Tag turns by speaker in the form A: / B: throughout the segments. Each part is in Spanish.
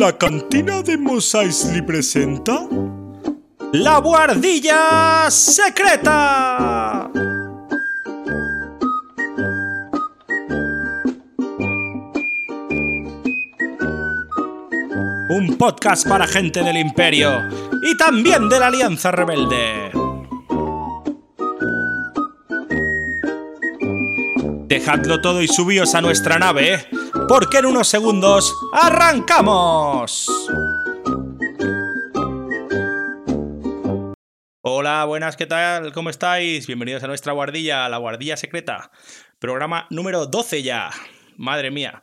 A: La cantina de Mos Eisley presenta.
B: ¡La Guardilla Secreta! Un podcast para gente del Imperio y también de la Alianza Rebelde. Dejadlo todo y subíos a nuestra nave, porque en unos segundos arrancamos. Hola, buenas, ¿qué tal? ¿Cómo estáis? Bienvenidos a nuestra guardilla, la guardilla secreta. Programa número 12 ya. Madre mía.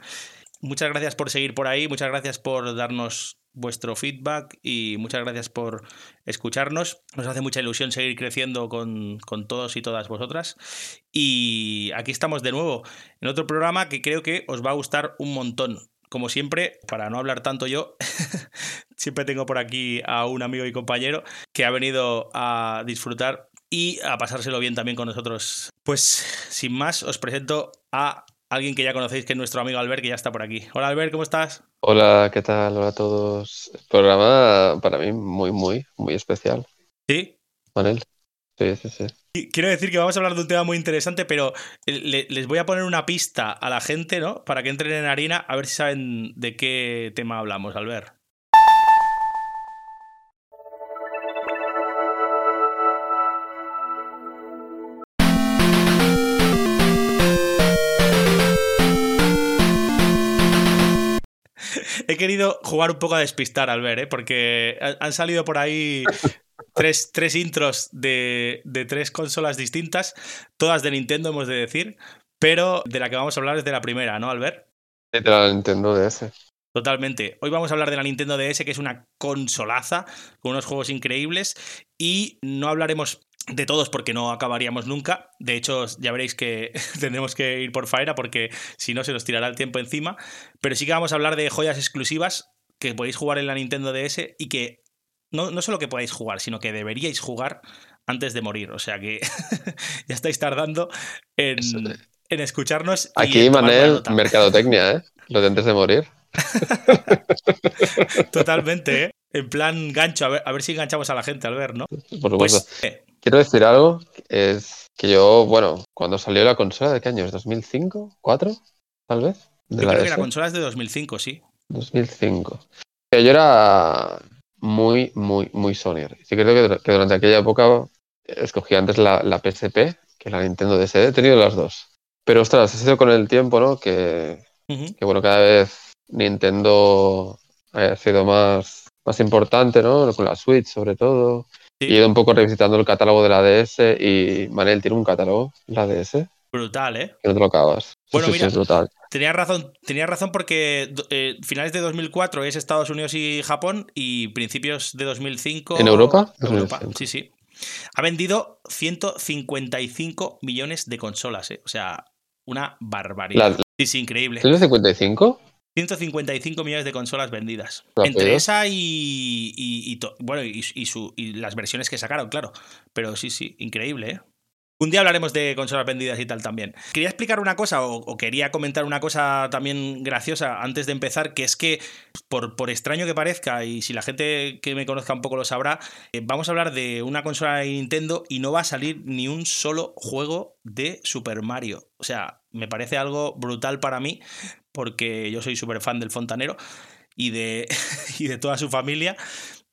B: Muchas gracias por seguir por ahí, muchas gracias por darnos vuestro feedback y muchas gracias por escucharnos. Nos hace mucha ilusión seguir creciendo con, con, todos y todas vosotras. Y aquí estamos de nuevo en otro programa que creo que os va a gustar un montón. Como siempre, para no hablar tanto yo, siempre tengo por aquí a un amigo y compañero que ha venido a disfrutar y a pasárselo bien también con nosotros. Pues sin más, os presento a alguien que ya conocéis, que es nuestro amigo Albert, que ya está por aquí. Hola Albert, ¿cómo estás?
C: Hola, ¿qué tal? Hola a todos. programa para mí muy, muy, muy especial.
B: ¿Sí?
C: Manel. Sí, sí, sí.
B: Quiero decir que vamos a hablar de un tema muy interesante, pero les voy a poner una pista a la gente, ¿no? Para que entren en harina, a ver si saben de qué tema hablamos, Albert. He querido jugar un poco a despistar al ver, ¿eh? porque han salido por ahí tres, tres intros de, de, tres consolas distintas, todas de Nintendo, hemos de decir, pero de la que vamos a hablar es de la primera, ¿no, Albert?
C: De la Nintendo DS.
B: Totalmente. Hoy vamos a hablar de la Nintendo DS, que es una consolaza con unos juegos increíbles, y no hablaremos de todos porque no acabaríamos nunca. De hecho, ya veréis que tendremos que ir por faena porque si no se nos tirará el tiempo encima. Pero sí que vamos a hablar de joyas exclusivas que podéis jugar en la Nintendo DS y que no, no solo que podáis jugar, sino que deberíais jugar antes de morir. O sea que ya estáis tardando en, en escucharnos.
C: Aquí, Manel, mercadotecnia, ¿eh? Lo de antes de morir.
B: Totalmente, ¿eh? En plan gancho, a ver, a ver si enganchamos a la gente al ver, ¿no?
C: Por supuesto. Pues, eh, Quiero decir algo, es que yo, bueno, cuando salió la consola, ¿de qué año es? ¿2005? ¿4? Tal vez.
B: yo creo que la consola es de 2005, sí.
C: 2005. Yo era muy, muy, muy Sony. Sí creo que durante aquella época escogí antes la, la PSP que la Nintendo DS. He tenido las dos. Pero ostras, ha sido con el tiempo, ¿no? Que, que bueno, cada vez Nintendo ha sido más, más importante, ¿no? Con la Switch sobre todo. Y he ido un poco revisitando el catálogo de la DS y Manel tiene un catálogo, la DS.
B: Brutal, ¿eh?
C: Que no te lo acabas.
B: Bueno, mira, Tenía razón, tenía razón porque eh, finales de 2004 es Estados Unidos y Japón y principios de 2005...
C: ¿En Europa?
B: Europa, sí, sí. Ha vendido 155 millones de consolas, ¿eh? O sea, una barbaridad. Sí, sí, increíble.
C: ¿155?
B: 155 millones de consolas vendidas. Entre esa y, bueno, y, las versiones que sacaron, claro. Pero sí, sí, increíble, ¿eh? Un día hablaremos de consolas vendidas y tal también. Quería explicar una cosa o, quería comentar una cosa también graciosa antes de empezar, que es que, por, por, extraño que parezca, y si la gente que me conozca un poco lo sabrá, eh, vamos a hablar de una consola de Nintendo y no va a salir ni un solo juego de Super Mario. O sea, me parece algo brutal para mí, porque yo soy súper fan del fontanero y de, y de toda su familia.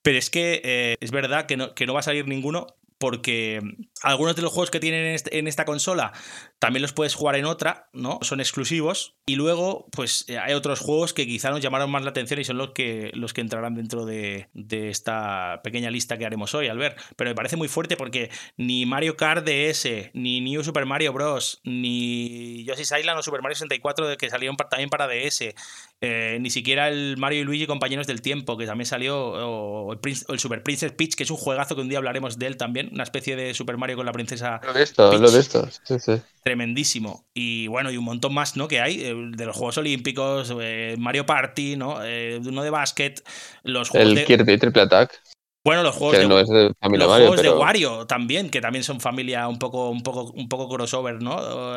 B: Pero es que eh, es verdad que no, que no va a salir ninguno porque algunos de los juegos que tienen en esta consola también los puedes jugar en otra, ¿no? Son exclusivos. Y luego, pues eh, hay otros juegos que quizá nos llamaron más la atención y son los que, los que entrarán dentro de, esta pequeña lista que haremos hoy, al ver. Pero me parece muy fuerte porque ni Mario Kart DS, ni New Super Mario Bros., ni Yoshi's Island o Super Mario 64 que salieron también para DS, eh, ni siquiera el Mario y Luigi Compañeros del Tiempo, que también salió, o el, Super Princess Peach, que es un juegazo que un día hablaremos de él también, una especie de Super Mario con la princesa.
C: Lo de esto, lo de esto, sí, sí
B: tremendísimo. Y bueno, y un montón más, ¿no? Que hay eh, de los Juegos Olímpicos, eh, Mario Party, ¿no? Eh, uno de básquet, los juegos
C: El
B: de...
C: Kirby Triple Attack.
B: Bueno, los juegos
C: de,
B: no
C: es de familia
B: los
C: Mario,
B: juegos
C: pero...
B: de Wario también, que también son familia un poco, un poco, un poco crossover, ¿no? O,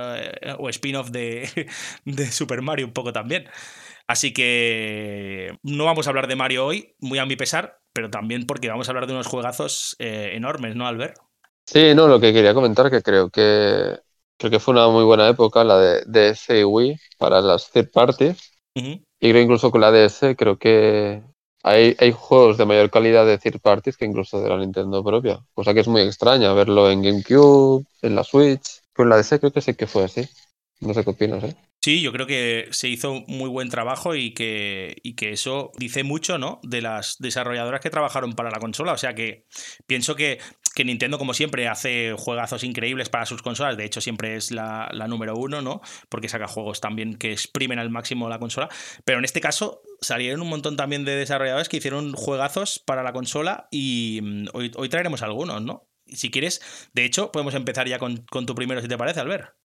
B: o spin-off de, de Super Mario un poco también. Así que no vamos a hablar de Mario hoy, muy a mi pesar, pero también porque vamos a hablar de unos juegazos eh, enormes, ¿no, Albert?
C: Sí, no, lo que quería comentar que creo que creo que fue una muy buena época la de DS y Wii para las third parties. Y creo incluso con la DS creo que hay, hay juegos de mayor calidad de third parties que incluso de la Nintendo propia. Cosa que es muy extraña verlo en GameCube, en la Switch. Con la DS creo que sí que fue así. No sé qué opinas, ¿eh?
B: Sí, yo creo que se hizo muy buen trabajo y que, y que eso dice mucho, ¿no? De las desarrolladoras que trabajaron para la consola. O sea que pienso que, que Nintendo, como siempre, hace juegazos increíbles para sus consolas. De hecho, siempre es la, número uno, ¿no? Porque saca juegos también que exprimen al máximo la consola. Pero en este caso, salieron un montón también de desarrolladores que hicieron juegazos para la consola y mm, hoy, traeremos algunos, ¿no? Si quieres, de hecho, podemos empezar ya con, con tu primero, si te parece, Albert.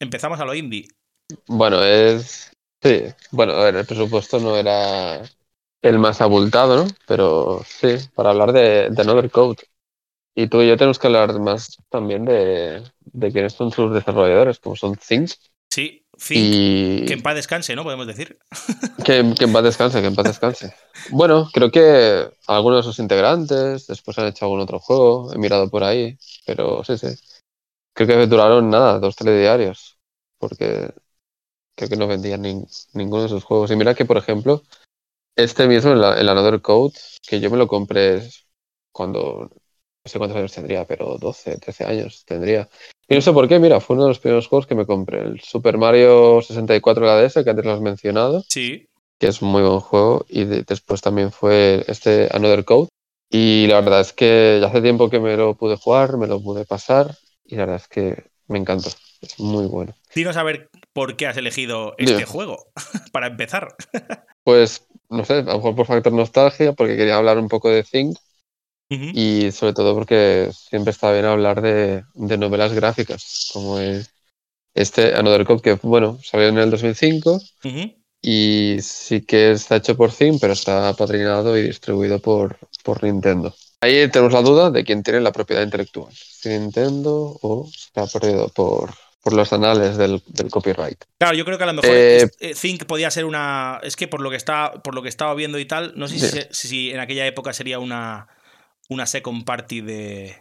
B: Empezamos a lo indie.
C: Bueno, es. Sí, bueno, a ver, el presupuesto no era el más abultado, ¿no? Pero sí, para hablar de, de Another Code. Y tú y yo tenemos que hablar más también de, de quiénes son sus desarrolladores, como son Think.
B: Sí, Think. Que en paz descanse, ¿no? Podemos decir.
C: Que, que, en paz descanse, que en paz descanse. Bueno, creo que algunos de sus integrantes después han hecho algún otro juego, he mirado por ahí, pero sí, sí. Creo que duraron nada, dos telediarios, porque creo que no vendían ninguno de sus juegos. Y mira que, por ejemplo, este mismo, el, el Another Code, que yo me lo compré cuando, no sé cuántos años tendría, pero 12, 13 años tendría. Y no sé por qué, mira, fue uno de los primeros juegos que me compré. El Super Mario 64 la DS, que antes lo has mencionado.
B: Sí.
C: Que es un muy buen juego. Y después también fue este Another Code. Y la verdad es que ya hace tiempo que me lo pude jugar, me lo pude pasar. Y la verdad es que me encantó. Es muy bueno.
B: Dinos a ver por qué has elegido este juego, para empezar.
C: pues, no sé, a lo mejor por factor nostalgia, porque quería hablar un poco de Think. Y sobre todo porque siempre está bien hablar de, novelas gráficas, como este Another Code, que bueno, salió en el 2005 y sí que está hecho por Think, pero está patrocinado y distribuido por, por Nintendo. Ahí tenemos la duda de quién tiene la propiedad intelectual, si Nintendo o está perdido por, por los anales del, copyright.
B: Claro, yo creo que a lo mejor eh, eh, Think podía ser una. Es que por lo que está, por lo que estaba viendo y tal, no sé si, en aquella época sería una, una second party de,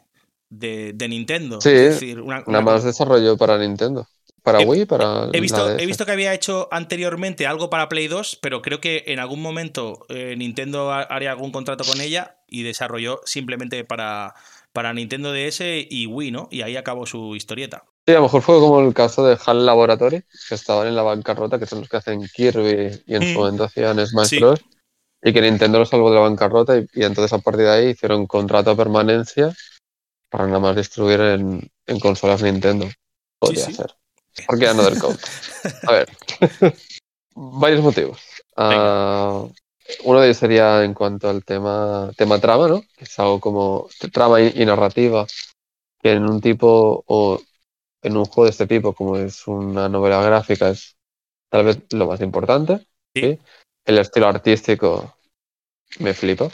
B: de, Nintendo.
C: Sí, es decir, una, más desarrollo para Nintendo. Para Wii, para.
B: He visto, he visto que había hecho anteriormente algo para Play 2, pero creo que en algún momento eh, Nintendo haría algún contrato con ella y desarrolló simplemente para, para Nintendo DS y Wii, ¿no? Y ahí acabó su historieta.
C: Sí, a lo mejor fue como el caso de HAL Laboratory, que estaban en la bancarrota, que son los que hacen Kirby y en su mm. momento hacían Smash Bros. Y que Nintendo lo salvó de la bancarrota y, entonces a partir de ahí hicieron contrato a permanencia para nada más distribuir en, consolas Nintendo. Podría ser. ¿Por qué Another Code? A ver, varios motivos. Uh, uno de ellos sería en cuanto al tema, tema trama, ¿no? Que es algo como trama y narrativa, que en un tipo o en un juego de este tipo, como es una novela gráfica, es tal vez lo más importante. ¿sí? El estilo artístico me flipa.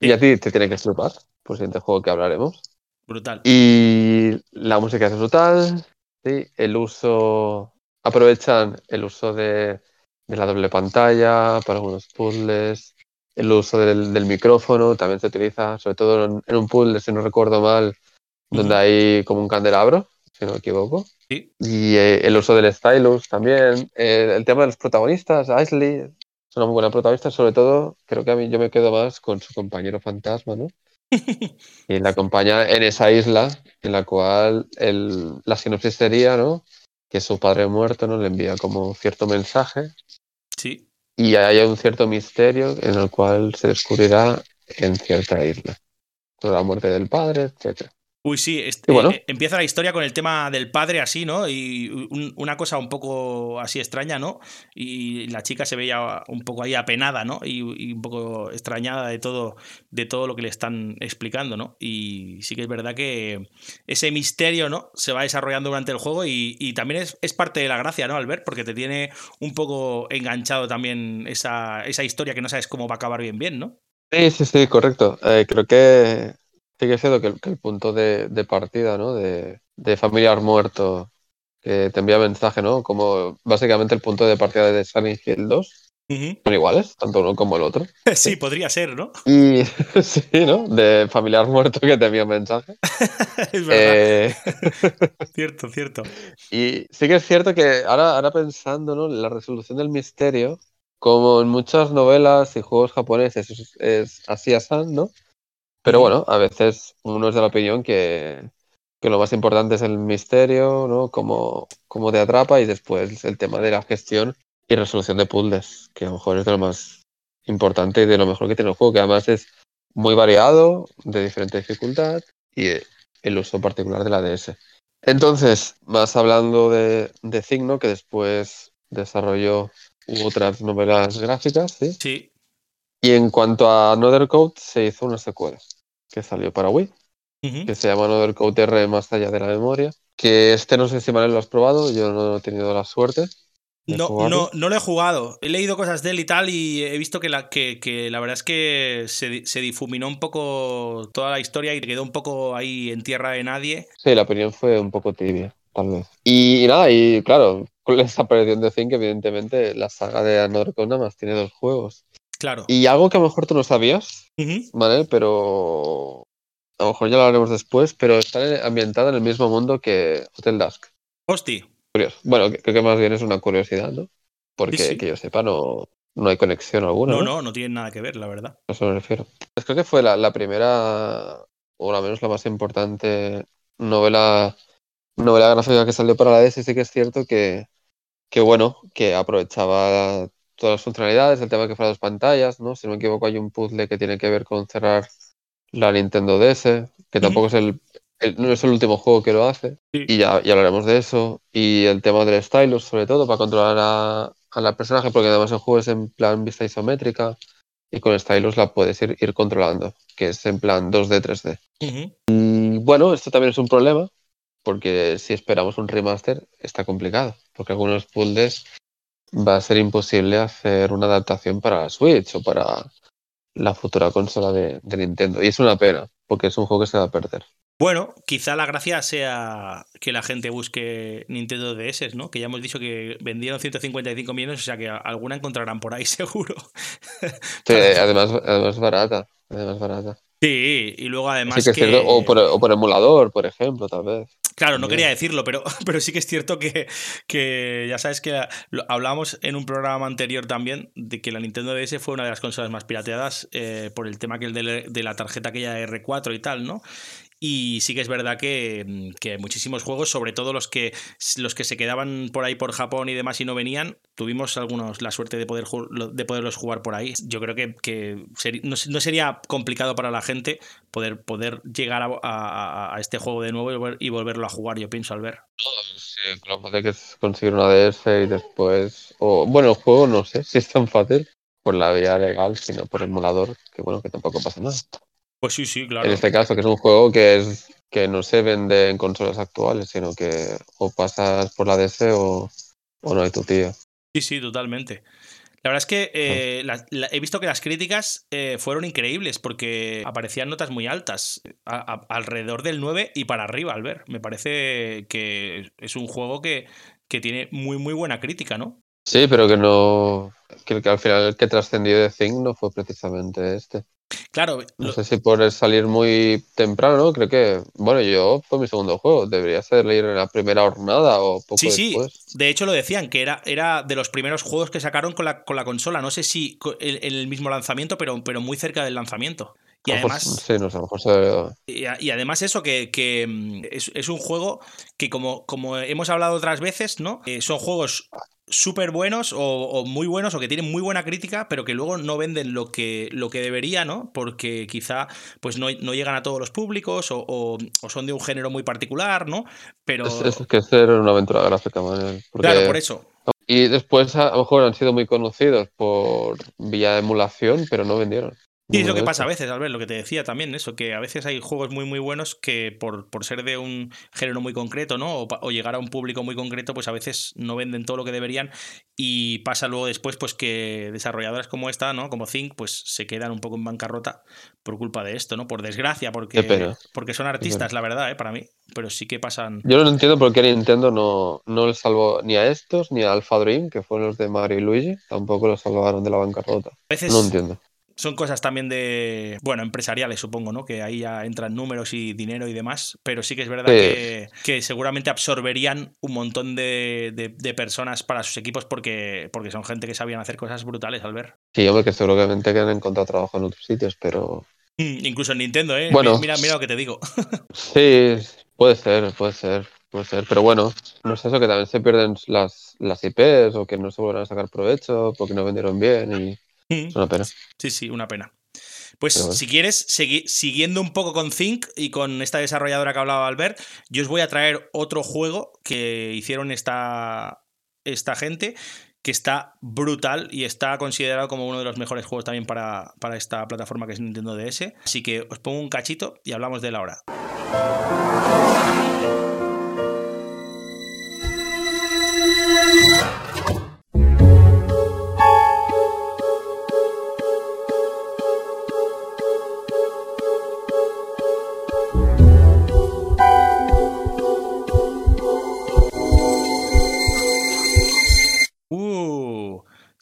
C: Y a ti te tiene que flipar, por el siguiente juego que hablaremos.
B: Brutal.
C: Y la música es brutal. ¿Sí? El uso. Aprovechan el uso de, la doble pantalla para algunos puzzles. El uso del, micrófono también se utiliza, sobre todo en, en un puzzle, si no recuerdo mal, donde hay como un candelabro si no me equivoco. Y eh, el uso del stylus también. Eh, el tema de los protagonistas, Ashley, es una muy buena protagonista, sobre todo creo que a mí yo me quedo más con su compañero fantasma, ¿no? y la acompaña en esa isla en la cual el, la sinopsis sería, ¿no? Que su padre muerto, ¿no? Le envía como cierto mensaje.
B: Sí.
C: Y hay un cierto misterio en el cual se descubrirá en cierta isla. Toda la muerte del padre, etcétera.
B: Uy, sí, eh, empieza la historia con el tema del padre así, ¿no? Y una cosa un poco así extraña, ¿no? Y la chica se veía un poco ahí apenada, ¿no? Y, un poco extrañada de todo, de todo lo que le están explicando, ¿no? Y sí que es verdad que ese misterio, ¿no? Se va desarrollando durante el juego y, también es, parte de la gracia, ¿no? Al ver, porque te tiene un poco enganchado también esa, esa historia que no sabes cómo va a acabar bien, bien, ¿no?
C: Sí, sí, sí, correcto. Eh, creo que Sigue siendo que el, que el punto de, de, partida, ¿no? De, de familiar muerto que te envía mensaje, ¿no? Como básicamente el punto de partida de Silent Hill 2. Son iguales, tanto uno como el otro.
B: Sí, podría ser, ¿no?
C: Y sí, ¿no? De familiar muerto que te envía mensaje.
B: es verdad. Eh... cierto, cierto.
C: Y sí que es cierto que ahora, ahora pensando, ¿no? La resolución del misterio, como en muchas novelas y juegos japoneses es, es así así, ¿no? Pero bueno, a veces uno es de la opinión que, que lo más importante es el misterio, ¿no? Cómo, cómo te atrapa y después el tema de la gestión y resolución de puzzles, que a lo mejor es de lo más importante y de lo mejor que tiene el juego, que además es muy variado, de diferente dificultad y el uso particular de la DS. Entonces, más hablando de, de Cigno, que después desarrolló otras novelas gráficas, ¿sí?
B: Sí.
C: Y en cuanto a Another Code, se hizo una secuela que salió para Wii, que se llama Another Code R más allá de la memoria. Que este no sé si mal lo has probado, yo no he tenido la suerte.
B: No, no, no lo he jugado. He leído cosas de él y tal, y he visto que la, que, que la verdad es que se, se, difuminó un poco toda la historia y quedó un poco ahí en tierra de nadie.
C: Sí, la opinión fue un poco tibia, tal vez. Y, nada, y claro, con la desaparición de Zinc, evidentemente la saga de Another Code nada más tiene dos juegos.
B: Claro.
C: Y algo que a lo mejor tú no sabías, ¿vale? Pero a lo mejor ya lo hablaremos después, pero está ambientada en el mismo mundo que Hotel Dusk.
B: Hostia.
C: Curioso. Bueno, creo que más bien es una curiosidad, ¿no? Porque que yo sepa, no, no hay conexión alguna.
B: No, no, no, tiene nada que ver, la verdad.
C: A eso me refiero. Pues creo que fue la, la primera, o al menos la más importante novela, novela gráfica que salió para la DS. Sí que es cierto que, que bueno, que aprovechaba todas las funcionalidades, el tema que fuera dos pantallas, ¿no? Si no me equivoco, hay un puzzle que tiene que ver con cerrar la Nintendo DS, que tampoco es el, no es el último juego que lo hace, y ya, ya hablaremos de eso. Y el tema del stylus, sobre todo, para controlar a, a la personaje, porque además el juego es en plan vista isométrica, y con stylus la puedes ir, ir controlando, que es en plan 2D, 3D. Y bueno, esto también es un problema, porque si esperamos un remaster, está complicado, porque algunos puzzles va a ser imposible hacer una adaptación para la Switch o para la futura consola de, Nintendo. Y es una pena, porque es un juego que se va a perder.
B: Bueno, quizá la gracia sea que la gente busque Nintendo DS, ¿no? Que ya hemos dicho que vendieron 155 millones, o sea que alguna encontrarán por ahí seguro.
C: Sí, además, además barata. Además barata.
B: Sí, y luego además. que...
C: o, por, emulador, por ejemplo, tal vez.
B: Claro, no quería decirlo, pero, pero sí que es cierto que, que ya sabes que hablábamos en un programa anterior también de que la Nintendo DS fue una de las consolas más pirateadas eh, por el tema que el de, de la tarjeta aquella R4 y tal, ¿no? Y sí que es verdad que, que, muchísimos juegos, sobre todo los que, los que se quedaban por ahí por Japón y demás y no venían, tuvimos algunos la suerte de, poder, de poderlos jugar por ahí. Yo creo que, no, sería complicado para la gente poder, poder llegar a, este juego de nuevo y, volver, y, volverlo a jugar, yo pienso, al ver.
C: Sí, lo fácil que conseguir una DS y después... O, bueno, el juego no sé si es tan fácil por la vía legal, sino por el emulador, que bueno, que tampoco pasa nada.
B: Pues sí, sí, claro.
C: En este caso, que es un juego que es que no se vende en consolas actuales, sino que o pasas por la DS o, o no hay tu tío.
B: Sí, sí, totalmente. La verdad es que eh, la, la, he visto que las críticas eh, fueron increíbles porque aparecían notas muy altas, a, a, alrededor del 9 y para arriba al ver. Me parece que es un juego que, que tiene muy, muy buena crítica, ¿no?
C: Sí, pero que no. Que, que al final el que trascendió de Zing no fue precisamente este.
B: Claro.
C: No sé si por salir muy temprano, ¿no? Creo que, bueno, yo fue mi segundo juego. Debería ser ir en la primera jornada o poco
B: sí,
C: después.
B: Sí, de hecho lo decían, que era, era de los primeros juegos que sacaron con la, con la consola. No sé si en el mismo lanzamiento, pero, pero muy cerca del lanzamiento. Y además,
C: sí, no sé, a lo mejor se...
B: y, y, además eso, que, que mm, es, es, un juego que como, como hemos hablado otras veces, ¿no? Eh, son juegos súper buenos o, o, muy buenos o que tienen muy buena crítica, pero que luego no venden lo que, lo que debería, ¿no? Porque quizá pues no, no llegan a todos los públicos o, o, son de un género muy particular, ¿no? Pero...
C: Es, es que ser una aventura gráfica, man,
B: porque... Claro, por eso.
C: Y después a lo mejor han sido muy conocidos por vía emulación, pero no vendieron.
B: Sí, es lo que pasa a veces, Albert, lo que te decía también, eso, que a veces hay juegos muy, muy buenos que por, por ser de un género muy concreto, ¿no? O, o, llegar a un público muy concreto, pues a veces no venden todo lo que deberían y pasa luego después, pues que desarrolladoras como esta, ¿no? Como Think, pues se quedan un poco en bancarrota por culpa de esto, ¿no? Por desgracia, porque, porque son artistas, la verdad, ¿eh? Para mí, pero sí que pasan...
C: Yo no entiendo por qué Nintendo no, no les salvó ni a estos, ni a Alpha Dream, que fueron los de Mario y Luigi, tampoco los salvaron de la bancarrota.
B: A veces...
C: No entiendo
B: son cosas también de, bueno, empresariales, supongo, ¿no? Que ahí ya entran números y dinero y demás, pero sí que es verdad sí. que, que, seguramente absorberían un montón de, de, de, personas para sus equipos porque, porque son gente que sabían hacer cosas brutales al ver.
C: Sí, hombre, que seguramente que han encontrado trabajo en otros sitios, pero...
B: Mm, incluso en Nintendo, ¿eh?
C: Bueno,
B: mira, mira lo que te digo.
C: sí, puede ser, puede ser. Puede ser, pero bueno, no es eso que también se pierden las, las IPs o que no se vuelvan a sacar provecho porque no vendieron bien y es una pena.
B: Sí, sí, una pena. Pues bueno. si quieres, segui siguiendo un poco con Think y con esta desarrolladora que hablaba Albert, yo os voy a traer otro juego que hicieron esta, esta gente que está brutal y está considerado como uno de los mejores juegos también para, para esta plataforma que es Nintendo DS. Así que os pongo un cachito y hablamos de él ahora.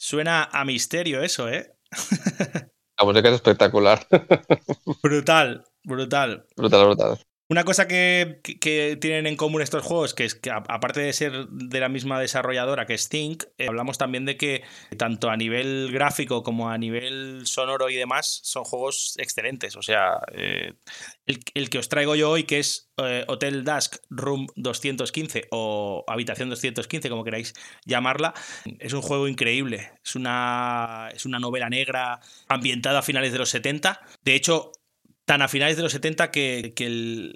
B: Suena a misterio eso, ¿eh?
C: La música es espectacular.
B: brutal, brutal.
C: Brutal, brutal.
B: Una cosa que, tienen en común estos juegos, que es que aparte de ser de la misma desarrolladora que es Think, eh, hablamos también de que tanto a nivel gráfico como a nivel sonoro y demás son juegos excelentes. O sea, eh, el, el, que os traigo yo hoy, que es eh, Hotel Dusk Room 215 o Habitación 215, como queráis llamarla, es un juego increíble. Es una, es una novela negra ambientada a finales de los 70. De hecho, tan a finales de los 70 que,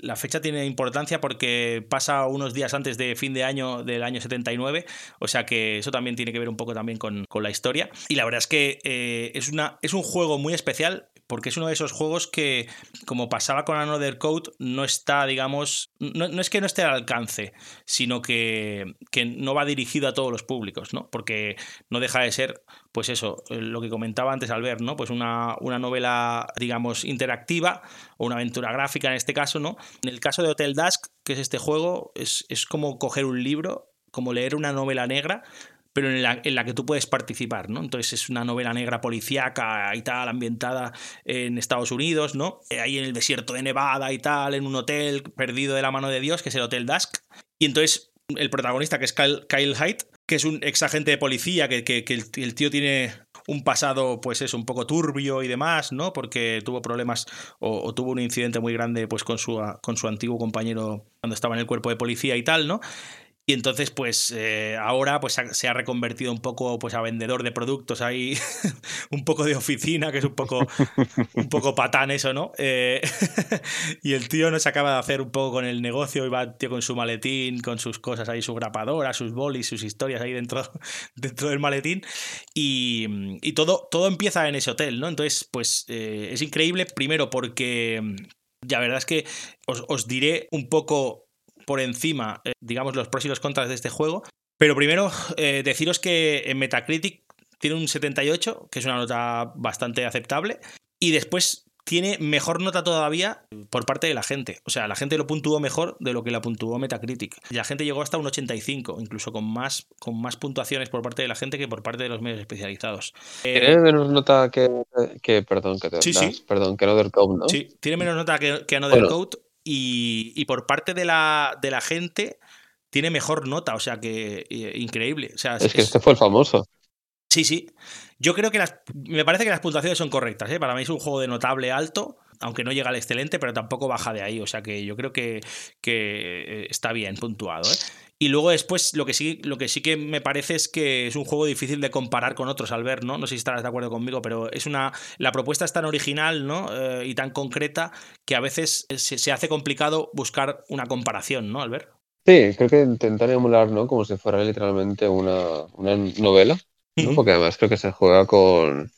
B: la fecha tiene importancia porque pasa unos días antes de fin de año del año 79, o sea que eso también tiene que ver un poco también con, con la historia. Y la verdad es que eh, es, una, es un juego muy especial porque es uno de esos juegos que, como pasaba con Another Code, no está, digamos, no, no es que no esté al alcance, sino que, que, no va dirigido a todos los públicos, ¿no? Porque no deja de ser, pues eso, lo que comentaba antes al ver, ¿no? Pues una, una novela, digamos, interactiva o una aventura gráfica en este caso, ¿no? En el caso de Hotel Dusk, que es este juego, es, es como coger un libro, como leer una novela negra, pero en la, que tú puedes participar, ¿no? Entonces es una novela negra policíaca y tal, ambientada en Estados Unidos, ¿no? Ahí en el desierto de Nevada y tal, en un hotel perdido de la mano de Dios, que es el Hotel Dusk. Y entonces el protagonista, que es Kyle, Kyle Hyde, que es un ex agente de policía, que, el, tío tiene un pasado, pues es un poco turbio y demás, ¿no? Porque tuvo problemas o, o tuvo un incidente muy grande, pues con su, con su antiguo compañero cuando estaba en el cuerpo de policía y tal, ¿no? Y entonces, pues eh, ahora pues, se ha reconvertido un poco pues, a vendedor de productos ahí, un poco de oficina, que es un poco, un poco patán eso, ¿no? Eh, y el tío no se acaba de hacer un poco con el negocio y va tío con su maletín, con sus cosas ahí, su grapadora, sus bolis, sus historias ahí dentro, dentro del maletín. Y, y todo, todo empieza en ese hotel, ¿no? Entonces, pues eh, es increíble, primero porque la verdad es que os, os diré un poco por encima, eh, digamos, los pros y los contras de este juego. Pero primero, eh, deciros que en Metacritic tiene un 78, que es una nota bastante aceptable. Y después tiene mejor nota todavía por parte de la gente. O sea, la gente lo puntuó mejor de lo que la puntuó Metacritic. Y la gente llegó hasta un 85, incluso con más, con más puntuaciones por parte de la gente que por parte de los medios especializados.
C: Tiene eh, menos nota que, que, perdón, que te
B: sí,
C: das,
B: sí.
C: perdón, que Another Code, ¿no?
B: Sí, tiene menos nota que, que Another bueno. Code y, y, por parte de la, de la gente tiene mejor nota, o sea que eh, increíble. O sea,
C: es, es que este fue el famoso.
B: Sí, sí. Yo creo que las, me parece que las puntuaciones son correctas. ¿eh? Para mí es un juego de notable alto, aunque no llega al excelente, pero tampoco baja de ahí. O sea que yo creo que, que eh, está bien puntuado. ¿eh? Y luego después lo que sí, lo que sí que me parece es que es un juego difícil de comparar con otros al ver, ¿no? No sé si estarás de acuerdo conmigo, pero es una. La propuesta es tan original, ¿no? Eh, y tan concreta que a veces se, hace complicado buscar una comparación, ¿no, Albert?
C: Sí, creo que intentar emular, ¿no? Como si fuera literalmente una, una novela, ¿no? Porque además creo que se juega con,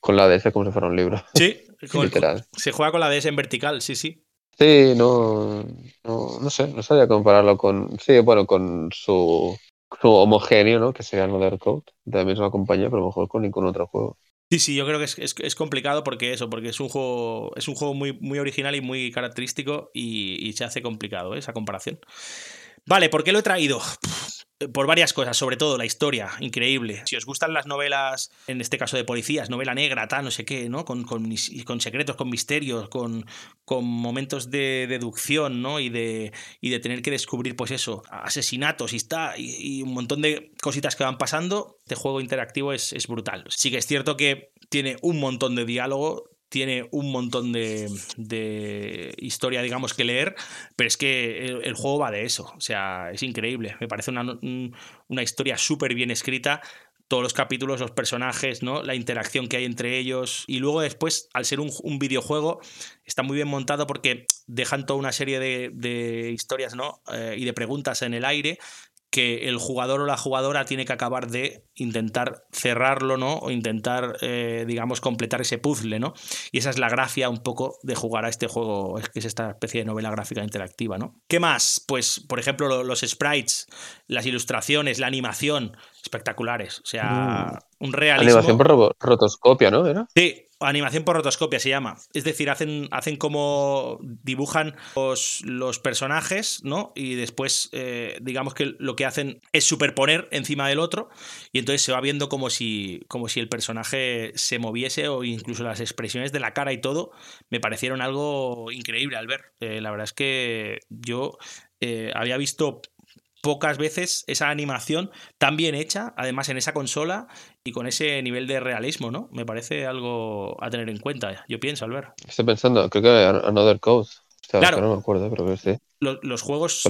C: con la DS como si fuera un libro.
B: Sí, literal. se juega con la DS en vertical, sí, sí.
C: Sí, no, no, sé, no sabía compararlo con, sí, bueno, con su, su homogéneo, ¿no? Que sería Another Code, de la misma compañía, pero mejor con ningún otro juego.
B: Sí, sí, yo creo que es, es, complicado porque eso, porque es un juego, es un juego muy, muy original y muy característico y, se hace complicado ¿eh? esa comparación. Vale, ¿por qué lo he traído? Por varias cosas, sobre todo la historia, increíble. Si os gustan las novelas, en este caso de policías, novela negra, tal, no sé qué, ¿no? Con, con, con secretos, con misterios, con, con momentos de deducción, ¿no? Y de, y de tener que descubrir, pues eso, asesinatos y está, y, un montón de cositas que van pasando, este juego interactivo es, es brutal. Sí que es cierto que tiene un montón de diálogo, tiene un montón de, historia, digamos, que leer, pero es que el, juego va de eso, o sea, es increíble, me parece una, una historia súper bien escrita, todos los capítulos, los personajes, ¿no? La interacción que hay entre ellos. Y luego después, al ser un, videojuego, está muy bien montado porque dejan toda una serie de, historias, ¿no? Eh, y de preguntas en el aire que el jugador o la jugadora tiene que acabar de intentar cerrarlo, ¿no? O intentar, eh, digamos, completar ese puzzle, ¿no? Y esa es la gracia un poco de jugar a este juego, que es esta especie de novela gráfica interactiva, ¿no? ¿Qué más? Pues, por ejemplo, los sprites, las ilustraciones, la animación, espectaculares. O sea, mm. un realismo.
C: Animación por rotoscopia, ¿no? ¿Era?
B: Sí, Animación por rotoscopia se llama. Es decir, hacen, hacen como dibujan los, los personajes, ¿no? Y después, eh, digamos que lo que hacen es superponer encima del otro. Y entonces se va viendo como si, como si el personaje se moviese o incluso las expresiones de la cara y todo me parecieron algo increíble al ver. Eh, la verdad es que yo eh, había visto pocas veces esa animación tan bien hecha, además en esa consola y con ese nivel de realismo, ¿no? Me parece algo a tener en cuenta, yo pienso, al ver.
C: Estoy pensando, creo que Another Code. claro. No me acuerdo, pero que sí.
B: Los, juegos,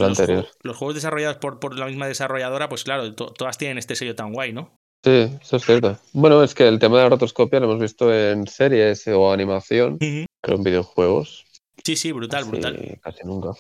B: los, juegos desarrollados por, la misma desarrolladora, pues claro, todas tienen este sello tan guay, ¿no?
C: Sí, eso es cierto. Bueno, es que el tema de la rotoscopia lo hemos visto en series o animación, pero en videojuegos.
B: Sí, sí, brutal, brutal.
C: Casi nunca.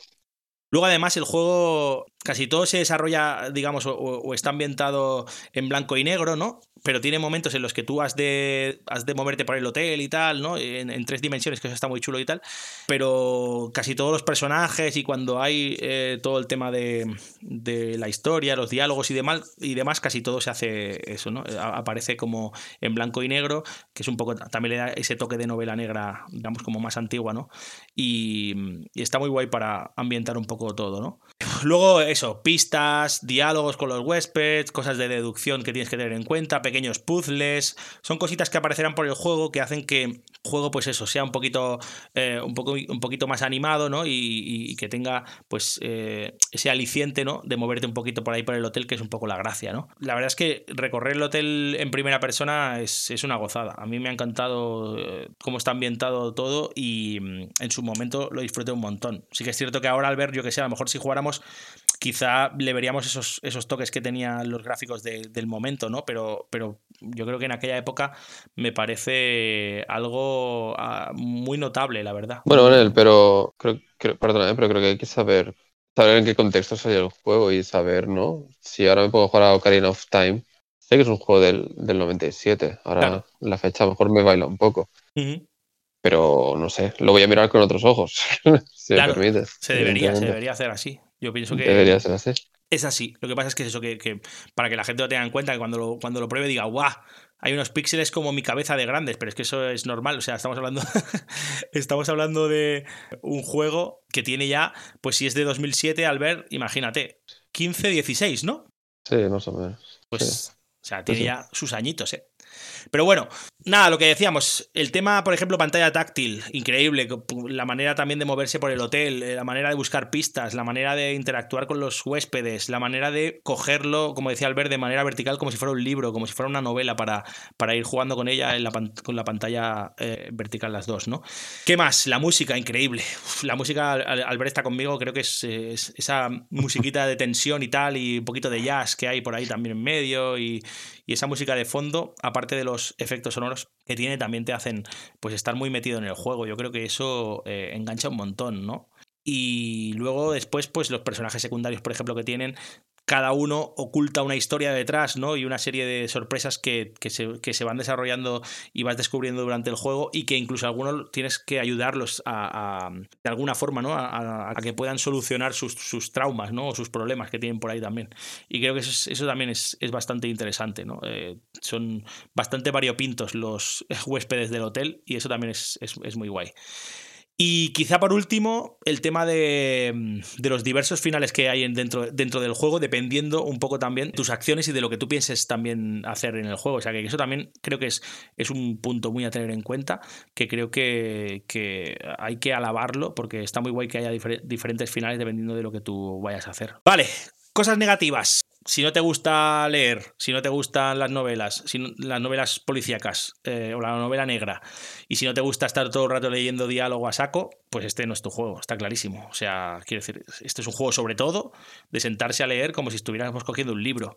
B: Luego, además, el juego casi todo se desarrolla, digamos, o, está ambientado en blanco y negro, ¿no? Pero tiene momentos en los que tú has de, has de moverte por el hotel y tal, ¿no? En, tres dimensiones, que eso está muy chulo y tal. Pero casi todos los personajes y cuando hay eh, todo el tema de, de, la historia, los diálogos y demás, y demás, casi todo se hace eso, ¿no? Aparece como en blanco y negro, que es un poco, también le da ese toque de novela negra, digamos, como más antigua, ¿no? Y, y está muy guay para ambientar un poco todo, ¿no? Luego, eso, pistas, diálogos con los huéspedes, cosas de deducción que tienes que tener en cuenta, pequeños puzzles, son cositas que aparecerán por el juego que hacen que juego, pues eso, sea un poquito, eh, un poco, un poquito más animado, ¿no? Y, que tenga, pues, eh, ese aliciente, ¿no? De moverte un poquito por ahí por el hotel, que es un poco la gracia, ¿no? La verdad es que recorrer el hotel en primera persona es, una gozada. A mí me ha encantado eh, cómo está ambientado todo y mm, en su momento lo disfruté un montón. Sí que es cierto que ahora al ver, yo que sé, a lo mejor si jugáramos quizá le veríamos esos, esos toques que tenían los gráficos del momento, ¿no? Pero, pero yo creo que en aquella época me parece algo ah, muy notable, la verdad.
C: Bueno, Manel, pero creo, perdona, pero creo que hay que saber, saber en qué contexto salió el juego y saber, ¿no? Si ahora me puedo jugar a Ocarina of Time, sé que es un juego del, del 97, ahora la fecha a lo mejor me baila un poco. Pero no sé, lo voy a mirar con otros ojos, si me permites.
B: Se debería, se debería hacer así. Yo pienso que.
C: Debería ser así.
B: Es así. Lo que pasa es que es eso, que, para que la gente lo tenga en cuenta, que cuando lo, cuando lo pruebe diga, ¡guau! Hay unos píxeles como mi cabeza de grandes, pero es que eso es normal. O sea, estamos hablando, estamos hablando de un juego que tiene ya, pues si es de 2007, al ver, imagínate, 15, 16, ¿no?
C: Sí, más o menos.
B: Pues, o sea, tiene ya sus añitos, ¿eh? Pero bueno, nada, lo que decíamos, el tema, por ejemplo, pantalla táctil, increíble, la manera también de moverse por el hotel, eh, la manera de buscar pistas, la manera de interactuar con los huéspedes, la manera de cogerlo, como decía Albert, de manera vertical como si fuera un libro, como si fuera una novela para, para ir jugando con ella en la, con la pantalla eh, vertical las dos, ¿no? ¿Qué más? La música, increíble. la música, Albert está conmigo, creo que es, esa musiquita de tensión y tal, y un poquito de jazz que hay por ahí también en medio, y, y esa música de fondo, aparte de los efectos sonoros que tiene, también te hacen pues estar muy metido en el juego. Yo creo que eso eh, engancha un montón, ¿no? Y luego después, pues los personajes secundarios, por ejemplo, que tienen, cada uno oculta una historia detrás, ¿no? Y una serie de sorpresas que, se, van desarrollando y vas descubriendo durante el juego y que incluso algunos tienes que ayudarlos a, de alguna forma, ¿no? A, que puedan solucionar sus, traumas, ¿no? O sus problemas que tienen por ahí también. Y creo que eso, también es, bastante interesante, ¿no? Eh, son bastante variopintos los huéspedes del hotel y eso también es, es muy guay. Y quizá por último, el tema de, mm, de, los diversos finales que hay dentro, dentro del juego, dependiendo un poco también tus acciones y de lo que tú pienses también hacer en el juego. O sea que eso también creo que es, es un punto muy a tener en cuenta, que creo que, que hay que alabarlo, porque está muy guay que haya diferentes finales dependiendo de lo que tú vayas a hacer. Vale, cosas negativas si no te gusta leer, si no te gustan las novelas, las novelas policíacas eh, o la novela negra, y si no te gusta estar todo el rato leyendo diálogo a saco, pues este no es tu juego, está clarísimo. O sea, quiero decir, este es un juego sobre todo de sentarse a leer como si estuviéramos cogiendo un libro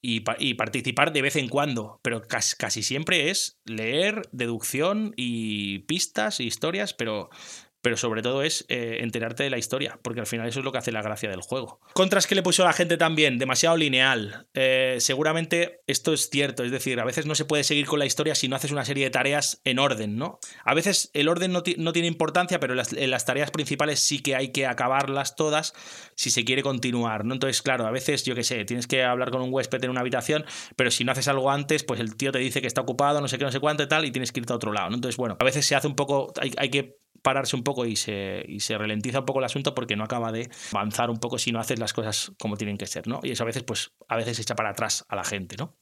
B: y, participar de vez en cuando, pero casi, casi siempre es leer, deducción y pistas y historias, pero pero sobre todo es eh, enterarte de la historia, porque al final eso es lo que hace la gracia del juego. Contras que le puso a la gente también, demasiado lineal. Eh, seguramente esto es cierto, es decir, a veces no se puede seguir con la historia si no haces una serie de tareas en orden, ¿no? A veces el orden no, tiene importancia, pero las, en las tareas principales sí que hay que acabarlas todas si se quiere continuar, ¿no? Entonces, claro, a veces, yo qué sé, tienes que hablar con un huésped en una habitación, pero si no haces algo antes, pues el tío te dice que está ocupado, no sé qué, no sé cuánto y tal, y tienes que irte a otro lado, ¿no? Entonces, bueno, a veces se hace un poco, hay, hay que pararse un poco y se, y se ralentiza un poco el asunto porque no acaba de avanzar un poco si no haces las cosas como tienen que ser, ¿no? Y eso a veces, pues, a veces echa para atrás a la gente, ¿no?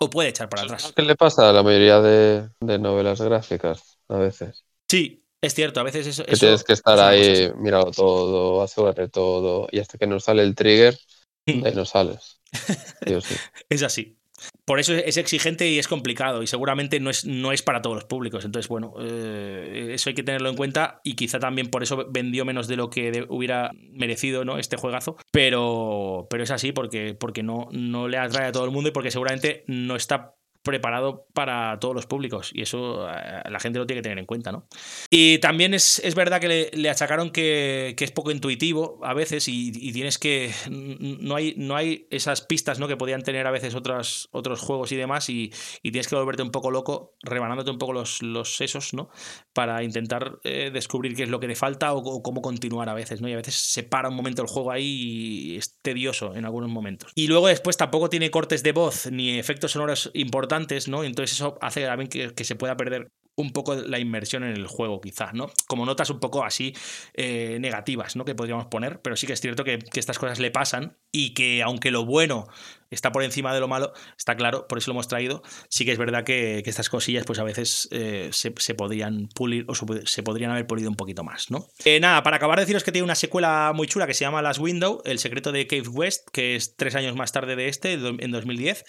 B: O puede echar para atrás.
C: ¿Qué le pasa a la mayoría de, novelas gráficas a veces?
B: Sí, es cierto, a veces eso.
C: Que tienes que estar ahí, mirado todo, asegurarte todo, y hasta que no sale el trigger, ahí no sales.
B: es así por eso es exigente y es complicado y seguramente no es, no es para todos los públicos. Entonces, bueno, eh, eso hay que tenerlo en cuenta y quizá también por eso vendió menos de lo que hubiera merecido ¿no? este juegazo. Pero, pero es así porque, porque no, no le atrae a todo el mundo y porque seguramente no está preparado para todos los públicos y eso eh, la gente lo tiene que tener en cuenta, ¿no? Y también es, verdad que le, achacaron que, es poco intuitivo a veces y, tienes que... No hay, no hay esas pistas ¿no? que podían tener a veces otros, otros juegos y demás y, tienes que volverte un poco loco, rebanándote un poco los, los sesos, ¿no? Para intentar eh, descubrir qué es lo que le falta o, cómo continuar a veces, ¿no? Y a veces se para un momento el juego ahí y es tedioso en algunos momentos. Y luego después tampoco tiene cortes de voz ni efectos sonoros importantes ¿no? Entonces eso hace también que, se pueda perder un poco la inmersión en el juego, quizás, ¿no? Como notas un poco así eh, negativas, ¿no? Que podríamos poner, pero sí que es cierto que, estas cosas le pasan y que aunque lo bueno está por encima de lo malo, está claro, por eso lo hemos traído, sí que es verdad que, estas cosillas pues a veces eh, se, podrían pulir o se podrían haber pulido un poquito más, ¿no? Eh, nada, para acabar de deciros que tiene una secuela muy chula que se llama Last Window, el secreto de Cave West, que es tres años más tarde de este, en 2010,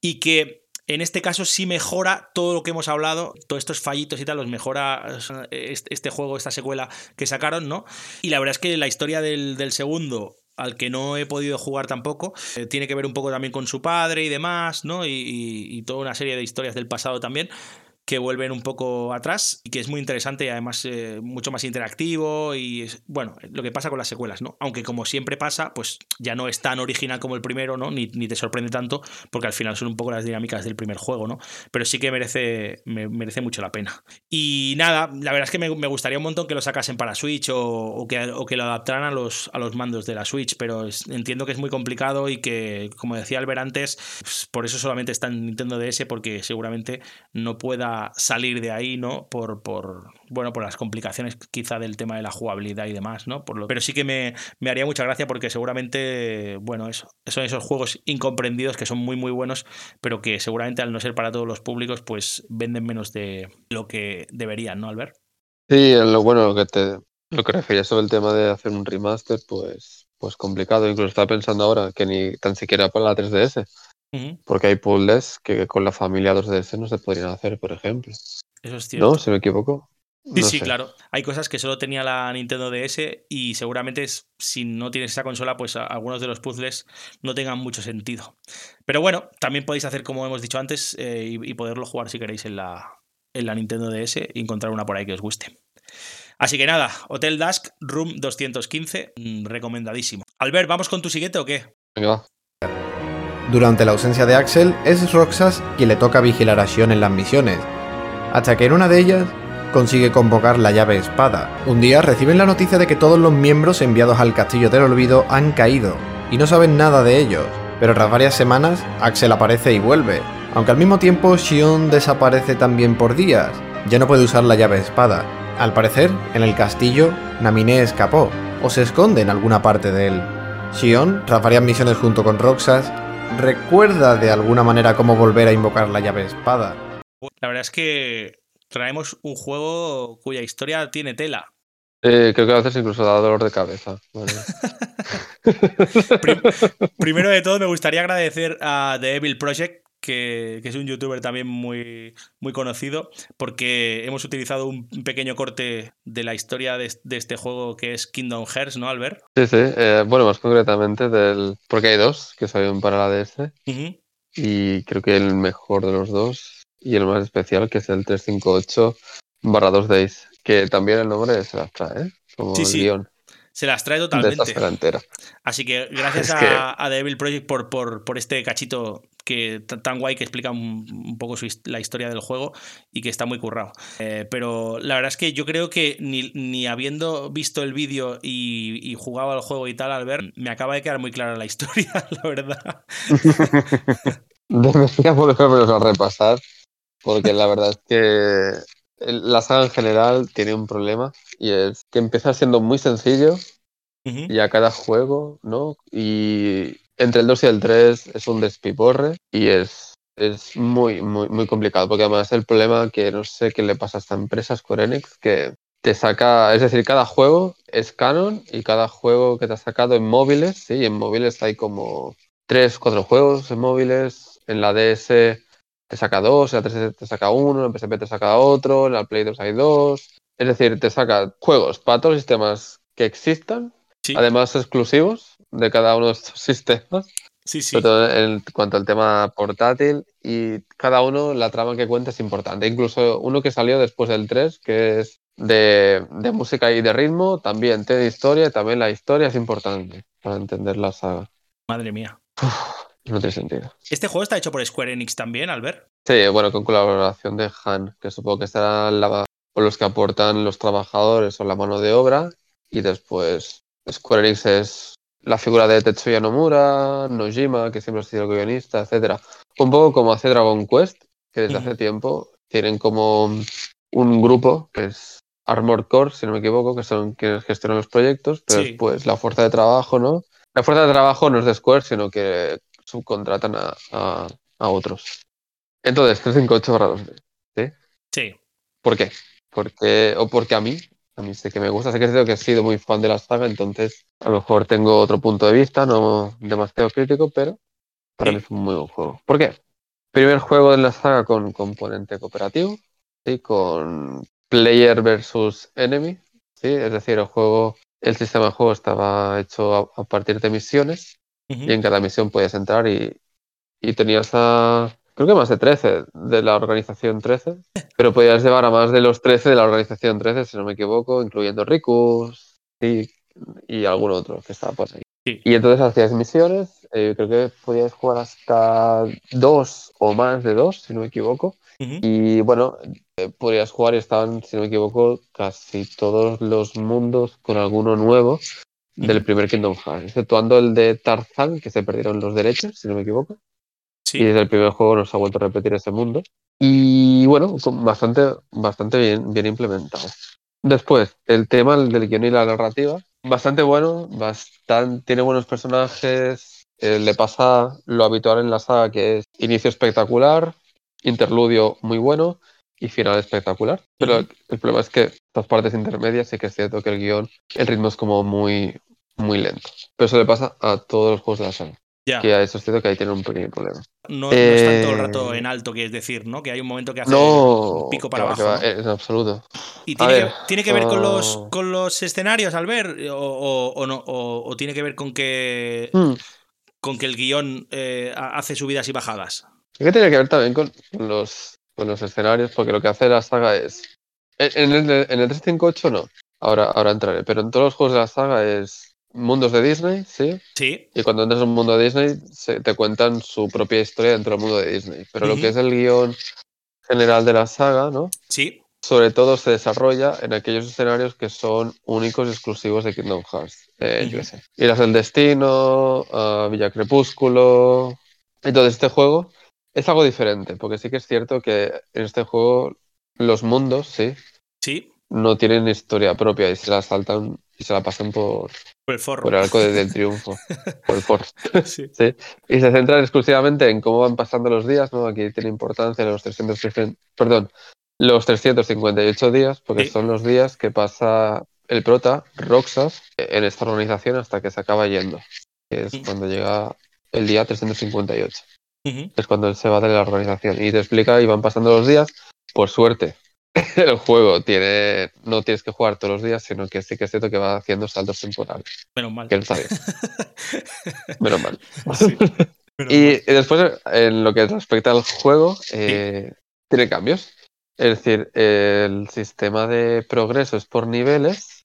B: y que en este caso sí mejora todo lo que hemos hablado, todos estos fallitos y tal, los mejora este juego, esta secuela que sacaron, ¿no? Y la verdad es que la historia del, segundo al que no he podido jugar tampoco. Eh, tiene que ver un poco también con su padre y demás, ¿no? y, toda una serie de historias del pasado también que vuelven un poco atrás y que es muy interesante y además eh, mucho más interactivo y bueno, lo que pasa con las secuelas, ¿no? Aunque como siempre pasa, pues ya no es tan original como el primero, ¿no? Ni, te sorprende tanto porque al final son un poco las dinámicas del primer juego, ¿no? Pero sí que merece, merece mucho la pena. Y nada, la verdad es que me, gustaría un montón que lo sacasen para Switch o, que, que, lo adaptaran a los, a los mandos de la Switch, pero entiendo que es muy complicado y que, como decía Albert antes, pues, por eso solamente está en Nintendo DS porque seguramente no pueda salir de ahí, ¿no? Por, por, bueno, por las complicaciones quizá del tema de la jugabilidad y demás, ¿no? Pero sí que me, me, haría mucha gracia porque seguramente, bueno, eso, son esos juegos incomprendidos que son muy, muy buenos, pero que seguramente al no ser para todos los públicos, pues venden menos de lo que deberían, ¿no, Albert?
C: Sí, lo bueno, lo que te lo que refería sobre el tema de hacer un remaster, pues, pues complicado. Incluso estaba pensando ahora que ni tan siquiera para la 3DS. Porque hay puzzles que con la familia 2DS no se podrían hacer, por ejemplo.
B: Eso es cierto.
C: ¿No? Si me equivoco.
B: Sí, sí, claro. Hay cosas que solo tenía la Nintendo DS y seguramente si no tienes esa consola, pues algunos de los puzzles no tengan mucho sentido. Pero bueno, también podéis hacer como hemos dicho antes eh, y, poderlo jugar si queréis en la, en la Nintendo DS y encontrar una por ahí que os guste. Así que nada, Hotel Dusk, Room 215, mm, recomendadísimo. Albert, ¿vamos con tu siguiente o qué?
C: Venga.
D: Durante la ausencia de Axel, es Roxas quien le toca vigilar a Shion en las misiones, hasta que en una de ellas consigue convocar la llave espada. Un día reciben la noticia de que todos los miembros enviados al Castillo del Olvido han caído, y no saben nada de ellos, pero tras varias semanas, Axel aparece y vuelve, aunque al mismo tiempo Shion desaparece también por días, ya no puede usar la llave espada, al parecer, en el castillo, Naminé escapó, o se esconde en alguna parte de él. Shion, tras varias misiones junto con Roxas, recuerda de alguna manera cómo volver a invocar la llave espada.
B: La verdad es que traemos un juego cuya historia tiene tela.
C: Eh, creo que a veces incluso da dolor de cabeza.
B: Primero de todo, me gustaría agradecer a The Evil Project que, es un youtuber también muy, muy conocido, porque hemos utilizado un pequeño corte de la historia de, este juego que es Kingdom Hearts, ¿no, Albert?
C: Sí, sí. Eh, bueno, más concretamente del. Porque hay dos que salieron para la DS. Y creo que el mejor de los dos y el más especial, que es el 358 barra 2 Days, que también el nombre se las trae, ¿eh? Como sí, sí.
B: Se las trae totalmente. Así que gracias a, a, Devil Project por, por, por, este cachito que tan guay que explica un, poco la historia del juego y que está muy currado. Eh, pero la verdad es que yo creo que ni, habiendo visto el vídeo y, jugado al juego y tal al ver, me acaba de quedar muy clara la historia, la verdad.
C: Debería volverlos a repasar, porque la verdad es que la saga en general tiene un problema y es que empieza siendo muy sencillo y a cada juego, ¿no? Y entre el 2 y el 3 es un despiporre y es, es muy, muy, muy complicado, porque además el problema que no sé qué le pasa a esta empresa, Square Enix, que te saca, es decir, cada juego es canon y cada juego que te ha sacado en móviles, sí, en móviles hay como 3, 4 juegos en móviles, en la DS te saca 2, en la 3 te saca uno, en PSP te saca otro, en la Play 2 hay dos, es decir, te saca juegos para todos los sistemas que existan, además exclusivos, de cada uno de estos sistemas.
B: Sí, sí.
C: en cuanto al tema portátil y cada uno, la trama que cuenta es importante. Incluso uno que salió después del 3, que es de, música y de ritmo, también tiene historia y también la historia es importante para entender la saga.
B: Madre mía.
C: no tiene sentido.
B: ¿Este juego está hecho por Square Enix también, Albert?
C: Sí, bueno, con colaboración de Han, que supongo que estará la, los que aportan los trabajadores o la mano de obra y después Square Enix es la figura de Tetsuya Nomura, Nojima, que siempre ha sido guionista, etcétera. Un poco como hace Dragon Quest, que desde hace tiempo tienen como un grupo que es Armored Core, si no me equivoco, que son quienes gestionan los proyectos, pero después la fuerza de trabajo, ¿no? La fuerza de trabajo no es de Square, sino que subcontratan a, a, otros. Entonces, 358 grados, ¿sí?
B: Sí.
C: ¿Por qué? Porque, o porque a mí a mí sé que me gusta, sé que que he sido muy fan de la saga, entonces a lo mejor tengo otro punto de vista, no demasiado crítico, pero para mí es un muy buen juego. ¿Por qué? Primer juego de la saga con componente cooperativo, ¿sí? con player versus enemy, ¿sí? es decir, el juego, el sistema de juego estaba hecho a, partir de misiones y en cada misión podías entrar y, y tenías a creo que más de 13 de la organización 13, pero podías llevar a más de los 13 de la organización 13, si no me equivoco, incluyendo Rikus y, y algún otro que estaba por ahí. Y entonces hacías misiones, eh, creo que podías jugar hasta dos o más de dos, si no me equivoco. Y bueno, eh, podías jugar y estaban, si no me equivoco, casi todos los mundos con alguno nuevo del primer Kingdom Hearts, exceptuando el de Tarzan, que se perdieron los derechos, si no me equivoco. Y desde el primer juego nos ha vuelto a repetir ese mundo. Y bueno, bastante, bastante bien, bien implementado. Después, el tema del guion y la narrativa. Bastante bueno, bastante, tiene buenos personajes. Eh, le pasa lo habitual en la saga, que es inicio espectacular, interludio muy bueno y final espectacular. Pero el problema es que estas partes intermedias sí que es cierto que el guion, el ritmo es como muy, muy lento. Pero eso le pasa a todos los juegos de la saga. Que a eso es cierto que ahí tiene un pequeño problema.
B: No, no está todo el rato eh, en alto, que es decir, ¿no? Que hay un momento que hace un pico para abajo.
C: En absoluto.
B: ¿Y tiene, que, ¿tiene que ver con los, ah. con los escenarios al ver? ¿O, o, no, o tiene que ver con que, hmm. con que el guion eh, hace subidas y bajadas?
C: que tiene que ver también con los, con los escenarios, porque lo que hace la saga es. En el, en el 358 no, ahora, ahora entraré, pero en todos los juegos de la saga es mundos de Disney, ¿sí?
B: Sí.
C: Y cuando entras en un mundo de Disney, se, te cuentan su propia historia dentro del mundo de Disney. Pero lo que es el guion general de la saga, ¿no?
B: Sí.
C: Sobre todo se desarrolla en aquellos escenarios que son únicos y exclusivos de Kingdom Hearts. Eh, yo sé. Del Destino, a Villa Crepúsculo. Entonces, este juego es algo diferente, porque sí que es cierto que en este juego los mundos, sí.
B: Sí.
C: No tienen historia propia y se la saltan y se la pasan por,
B: por el forro.
C: Por el arco del triunfo. por el forro. Sí. Y se centran exclusivamente en cómo van pasando los días, ¿no? Aquí tiene importancia los 300, perdón, los 358 días, porque son los días que pasa el prota, Roxas, en esta organización hasta que se acaba yendo. Que es cuando llega el día 358. Es cuando él se va de la organización. Y te explica y van pasando los días. Por suerte, el juego tiene no tienes que jugar todos los días, sino que sí que es cierto que va haciendo saltos temporales.
B: Menos mal.
C: Que él sabe. Menos mal. y, después, en lo que respecta al juego, eh, tiene cambios. Es decir, el sistema de progreso es por niveles,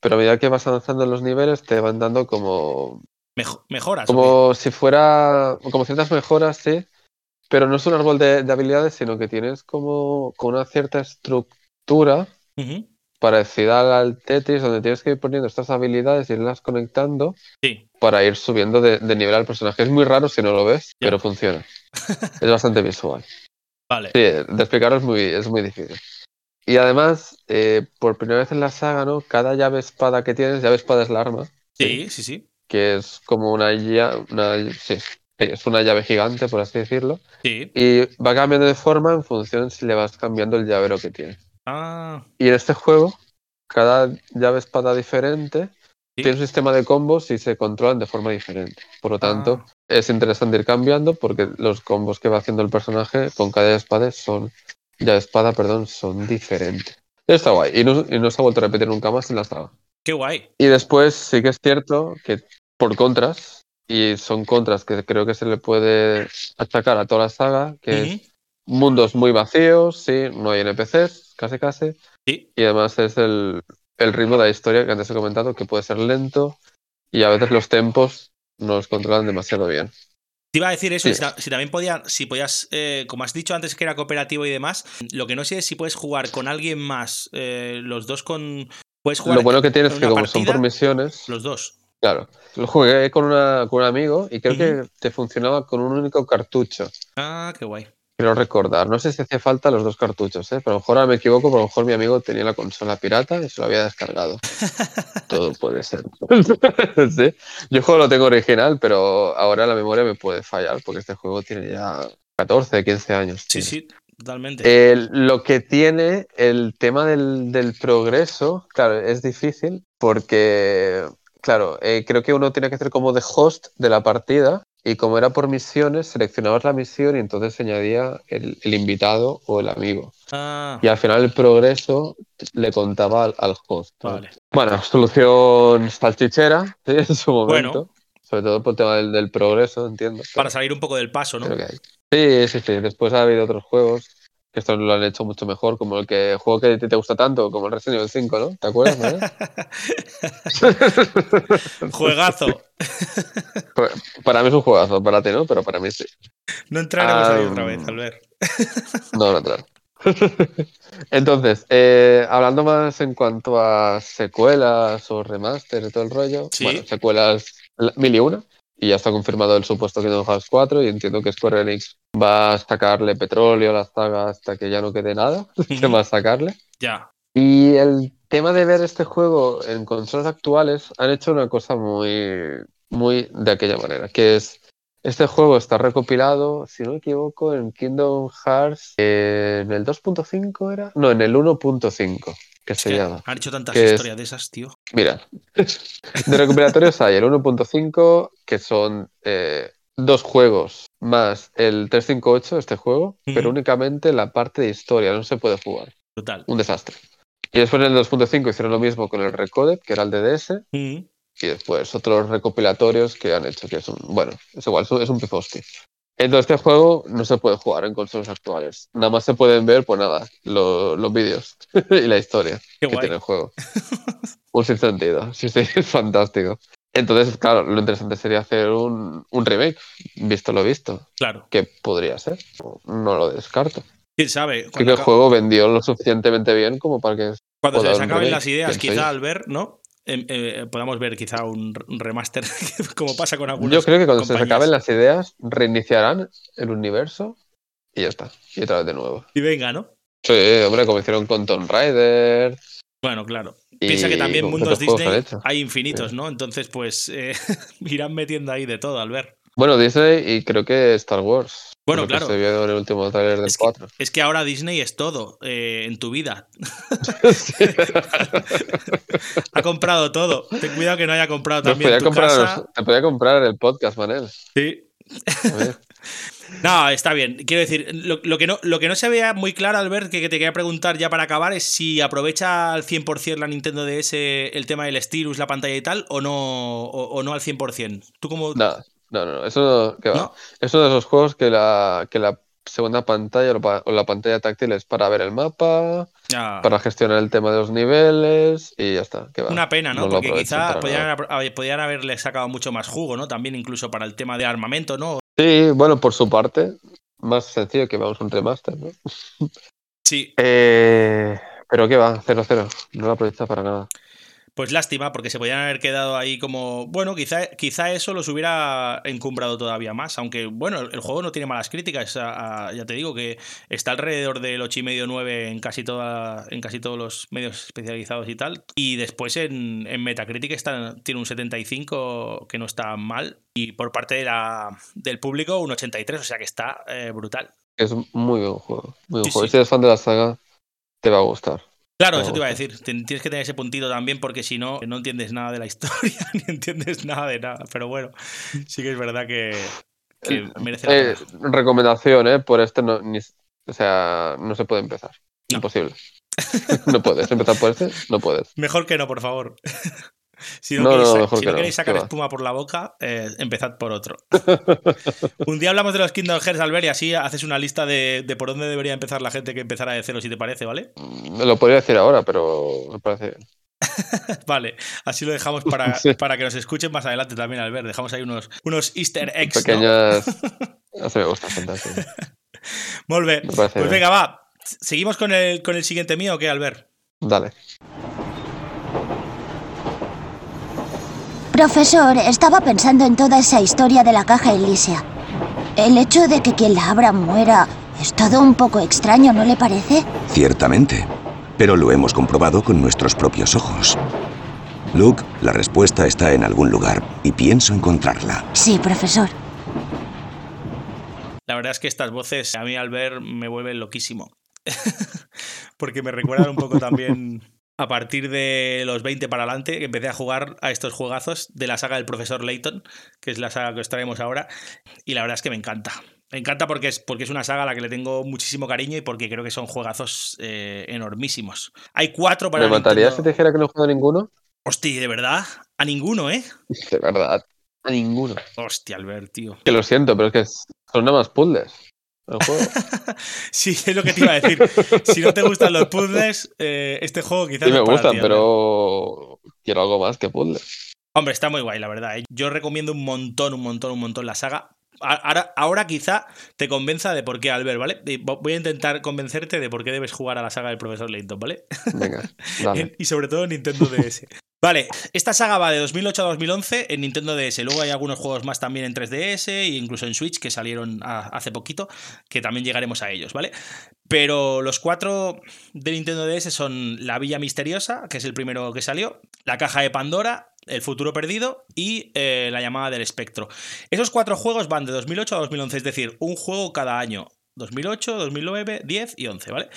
C: pero a medida que vas avanzando en los niveles te van dando como...
B: mejoras.
C: Como si fuera... Como ciertas mejoras, sí pero no es un árbol de, habilidades, sino que tienes como con una cierta estructura parecida al Tetris, donde tienes que ir poniendo estas habilidades y irlas conectando para ir subiendo de, nivel al personaje. Es muy raro si no lo ves, pero funciona. es bastante visual.
B: Vale.
C: Sí, de explicarlo es muy, es muy difícil. Y además, eh, por primera vez en la saga, ¿no? Cada llave espada que tienes, llave espada es la arma.
B: Sí, sí, sí.
C: Que es como una, una sí, es una llave gigante, por así decirlo.
B: Sí.
C: Y va cambiando de forma en función si le vas cambiando el llavero que tiene.
B: Ah.
C: Y en este juego, cada llave espada diferente tiene un sistema de combos y se controlan de forma diferente. Por lo tanto, ah. es interesante ir cambiando porque los combos que va haciendo el personaje con cada espada son. Llave espada, perdón, son diferentes. Está guay. Y no, y no se ha vuelto a repetir nunca más en la saga.
B: Qué guay.
C: Y después sí que es cierto que por contras, y son contras que creo que se le puede achacar a toda la saga, que es mundos muy vacíos, sí, no hay NPCs, casi casi.
B: Sí.
C: Y además es el, ritmo de la historia que antes he comentado, que puede ser lento y a veces los tempos no los controlan demasiado bien.
B: Te iba a decir eso, si, también podía, si podías, eh, como has dicho antes que era cooperativo y demás, lo que no sé es si puedes jugar con alguien más, eh, los dos con... Puedes jugar
C: lo bueno que tienes es que como son por misiones...
B: Los dos.
C: Claro, lo jugué con, una, con un amigo y creo que te funcionaba con un único cartucho.
B: Ah, qué guay.
C: Quiero recordar, no sé si hacía falta los dos cartuchos, ¿eh? pero a lo mejor ahora me equivoco, pero a lo mejor mi amigo tenía la consola pirata y se lo había descargado. Todo puede ser. ¿Sí? Yo el juego lo tengo original, pero ahora la memoria me puede fallar porque este juego tiene ya 14, 15 años.
B: Sí, sí, totalmente.
C: lo que tiene el tema del, del progreso, claro, es difícil porque Claro, eh, creo que uno tiene que ser como de host de la partida y como era por misiones, seleccionabas la misión y entonces se añadía el, invitado o el amigo.
B: Ah.
C: Y al final el progreso le contaba al, host.
B: Vale.
C: Bueno, solución salchichera en su momento. Sobre todo por el tema del, progreso, entiendo.
B: Para salir un poco del paso, ¿no?
C: Sí, sí, sí. Después ha habido otros juegos que esto lo han hecho mucho mejor, como el que juego que te, gusta tanto, como el Resident Evil 5, ¿no? ¿Te acuerdas?
B: Juegazo.
C: para mí es un juegazo, para ti no, pero para mí sí.
B: No entraremos ahí otra vez, al ver.
C: no, no entrar. Entonces, eh, hablando más en cuanto a secuelas o remaster y todo el rollo, bueno, secuelas mil y una. y ya está confirmado el supuesto Kingdom Hearts 4 y entiendo que Square Enix va a sacarle petróleo a la saga hasta que ya no quede nada que va a sacarle.
B: Ya.
C: Y el tema de ver este juego en consolas actuales han hecho una cosa muy, muy de aquella manera, que es este juego está recopilado, si no me equivoco, en Kingdom Hearts en el 2.5 era, no, en el 1.5 que se llama.
B: Han hecho tantas
C: que es-
B: historias de esas, tío.
C: Mira, de recopilatorios hay el 1.5, que son eh, dos juegos más el 358, este juego, pero
B: Ujú.
C: únicamente la parte de historia, no se puede jugar.
B: Brutal.
C: Un desastre. Y después en el 2.5 hicieron lo mismo con el Recoded, que era el DDS,
B: Mm.
C: y después otros recopilatorios que han hecho, que es un, bueno, es igual, es un- pifosti. Entonces este juego no se puede jugar en consolas actuales. Nada más se pueden ver, pues nada, lo- los vídeos y la historia
B: Qué
C: que
B: guay.
C: tiene el juego. un sentido. Sí, sí, es fantástico. Entonces, claro, lo interesante sería hacer un, un remake, visto lo visto,
B: Claro.
C: que podría ser. No lo descarto.
B: ¿Quién sabe?
C: Creo que el juego vendió lo suficientemente bien como para que...
B: cuando se les acaben las ideas, quizá
C: yo.
B: al ver, ¿no? Em, eh, podamos ver quizá un, un remaster, como pasa con algunos.
C: Yo creo que cuando se les acaben las ideas, reiniciarán el universo y ya está. Y otra vez de nuevo.
B: Y venga, ¿no?
C: Sí, hombre, como hicieron con Tomb Raider.
B: Bueno, claro. Piensa que también mundos
C: que
B: Disney hay infinitos, ¿no? Entonces, pues eh, irán metiendo ahí de todo al ver.
C: Bueno, Disney y creo que Star Wars.
B: Bueno,
C: que
B: claro.
C: se vio en el último trailer del
B: Es que,
C: 4.
B: es que ahora Disney es todo eh, en tu vida. Ha comprado todo. Ten cuidado que no haya comprado también
C: podía
B: tu
C: comprar,
B: casa.
C: Te podía comprar el podcast, Manel.
B: Sí.
C: A ver.
B: No, está bien. Quiero decir, lo, lo que no, lo que no se veía muy claro, Albert, que, que te quería preguntar ya para acabar, es si aprovecha al 100% la Nintendo DS el tema del stylus, la pantalla y tal, o no, o, o no al 100%. ¿Tú cómo...?
C: No, no, no, eso que va.
B: ¿No?
C: Es uno de esos juegos que la, que la segunda pantalla o la pantalla táctil es para ver el mapa,
B: Ah,
C: para gestionar el tema de los niveles y ya está. Que va.
B: Una pena, ¿no? Porque quizá podían, haber- podían haberle sacado mucho más jugo, ¿no? También incluso para el tema de armamento, ¿no?
C: Sí, bueno, por su parte, más sencillo que vamos a un remaster, ¿no?
B: Sí,
C: Eh, pero qué va, 0-0, no lo aprovecha para nada.
B: Pues lástima, porque se podían haber quedado ahí como. Bueno, quizá, quizá eso los hubiera encumbrado todavía más. Aunque, bueno, el, el juego no tiene malas críticas. a- a- ya te digo que está alrededor del 8,5-9 en casi toda, en casi todos los medios especializados y tal. Y después en, en Metacritic está, tiene un 75, que no está mal. Y por parte de la, del público, un 83, o sea que está eh, brutal.
C: Es muy buen juego. Muy buen
B: Sí,
C: juego.
B: sí.
C: Si eres fan de la saga, te va a gustar.
B: Claro, eso te iba a decir. Tienes que tener ese puntito también porque si no, no entiendes nada de la historia ni entiendes nada de nada. Pero bueno, sí que es verdad que, que merece la
C: Eh,
B: pena.
C: recomendación, ¿eh? Por este no, ni- o sea, no se puede empezar.
B: No.
C: Imposible. no puedes empezar por este, no puedes.
B: Mejor que no, por favor. si no,
C: No,
B: queréis,
C: no,
B: si no sacar espuma por la boca, eh, empezad por otro. Un día hablamos de los Kingdom Hearts, Albert, y así haces una lista de, de por dónde debería empezar la gente que empezara de cero, si te parece, ¿vale?
C: Me lo podría decir ahora, pero me parece.
B: Vale, así lo dejamos para,
C: Sí.
B: para que nos escuchen más adelante también, Albert. Dejamos ahí unos, unos easter eggs.
C: Pequeñas. Me gusta, fantástico.
B: Pues venga, va. ¿Seguimos con el, con el siguiente mío o qué, Albert?
C: Dale.
E: Profesor, estaba pensando en toda esa historia de la caja Elysia. El hecho de que quien la abra muera es todo un poco extraño, ¿no le parece?
F: Ciertamente, pero lo hemos comprobado con nuestros propios ojos. Luke, la respuesta está en algún lugar y pienso encontrarla.
E: Sí, profesor.
B: La verdad es que estas voces a mí al ver me vuelven loquísimo. Porque me recuerdan un poco también a partir de los 20 para adelante que empecé a jugar a estos juegazos de la saga del profesor Layton, que es la saga que os traemos ahora, y la verdad es que me encanta. Me encanta porque es, porque es una saga a la que le tengo muchísimo cariño y porque creo que son juegazos eh, enormísimos. Hay cuatro para
C: ¿Me matarías si te dijera que no he jugado a ninguno?
B: Hostia, ¿de verdad? A ninguno, ¿eh?
C: De verdad, a ninguno.
B: Hostia, Albert, tío.
C: Que lo siento, pero es que son nada más puzzles. El juego.
B: Sí, es lo que te iba a decir. Si no te gustan los puzzles, eh, este juego quizás
C: Sí
B: no
C: me
B: es para
C: gustan,
B: ti,
C: pero quiero algo más que puzzles.
B: Hombre, está muy guay, la verdad. ¿eh? Yo recomiendo un montón, un montón, un montón la saga. Ahora, ahora quizá te convenza de por qué, Albert, ¿vale? Voy a intentar convencerte de por qué debes jugar a la saga del profesor Layton, ¿vale?
C: Venga, dale.
B: y sobre todo en Nintendo DS. Vale, esta saga va de 2008 a 2011 en Nintendo DS. Luego hay algunos juegos más también en 3DS e incluso en Switch que salieron hace poquito, que también llegaremos a ellos, ¿vale? Pero los cuatro de Nintendo DS son La Villa Misteriosa, que es el primero que salió, La Caja de Pandora, El Futuro Perdido y eh, La Llamada del Espectro. Esos cuatro juegos van de 2008 a 2011, es decir, un juego cada año. 2008, 2009, 10 y 11, ¿vale?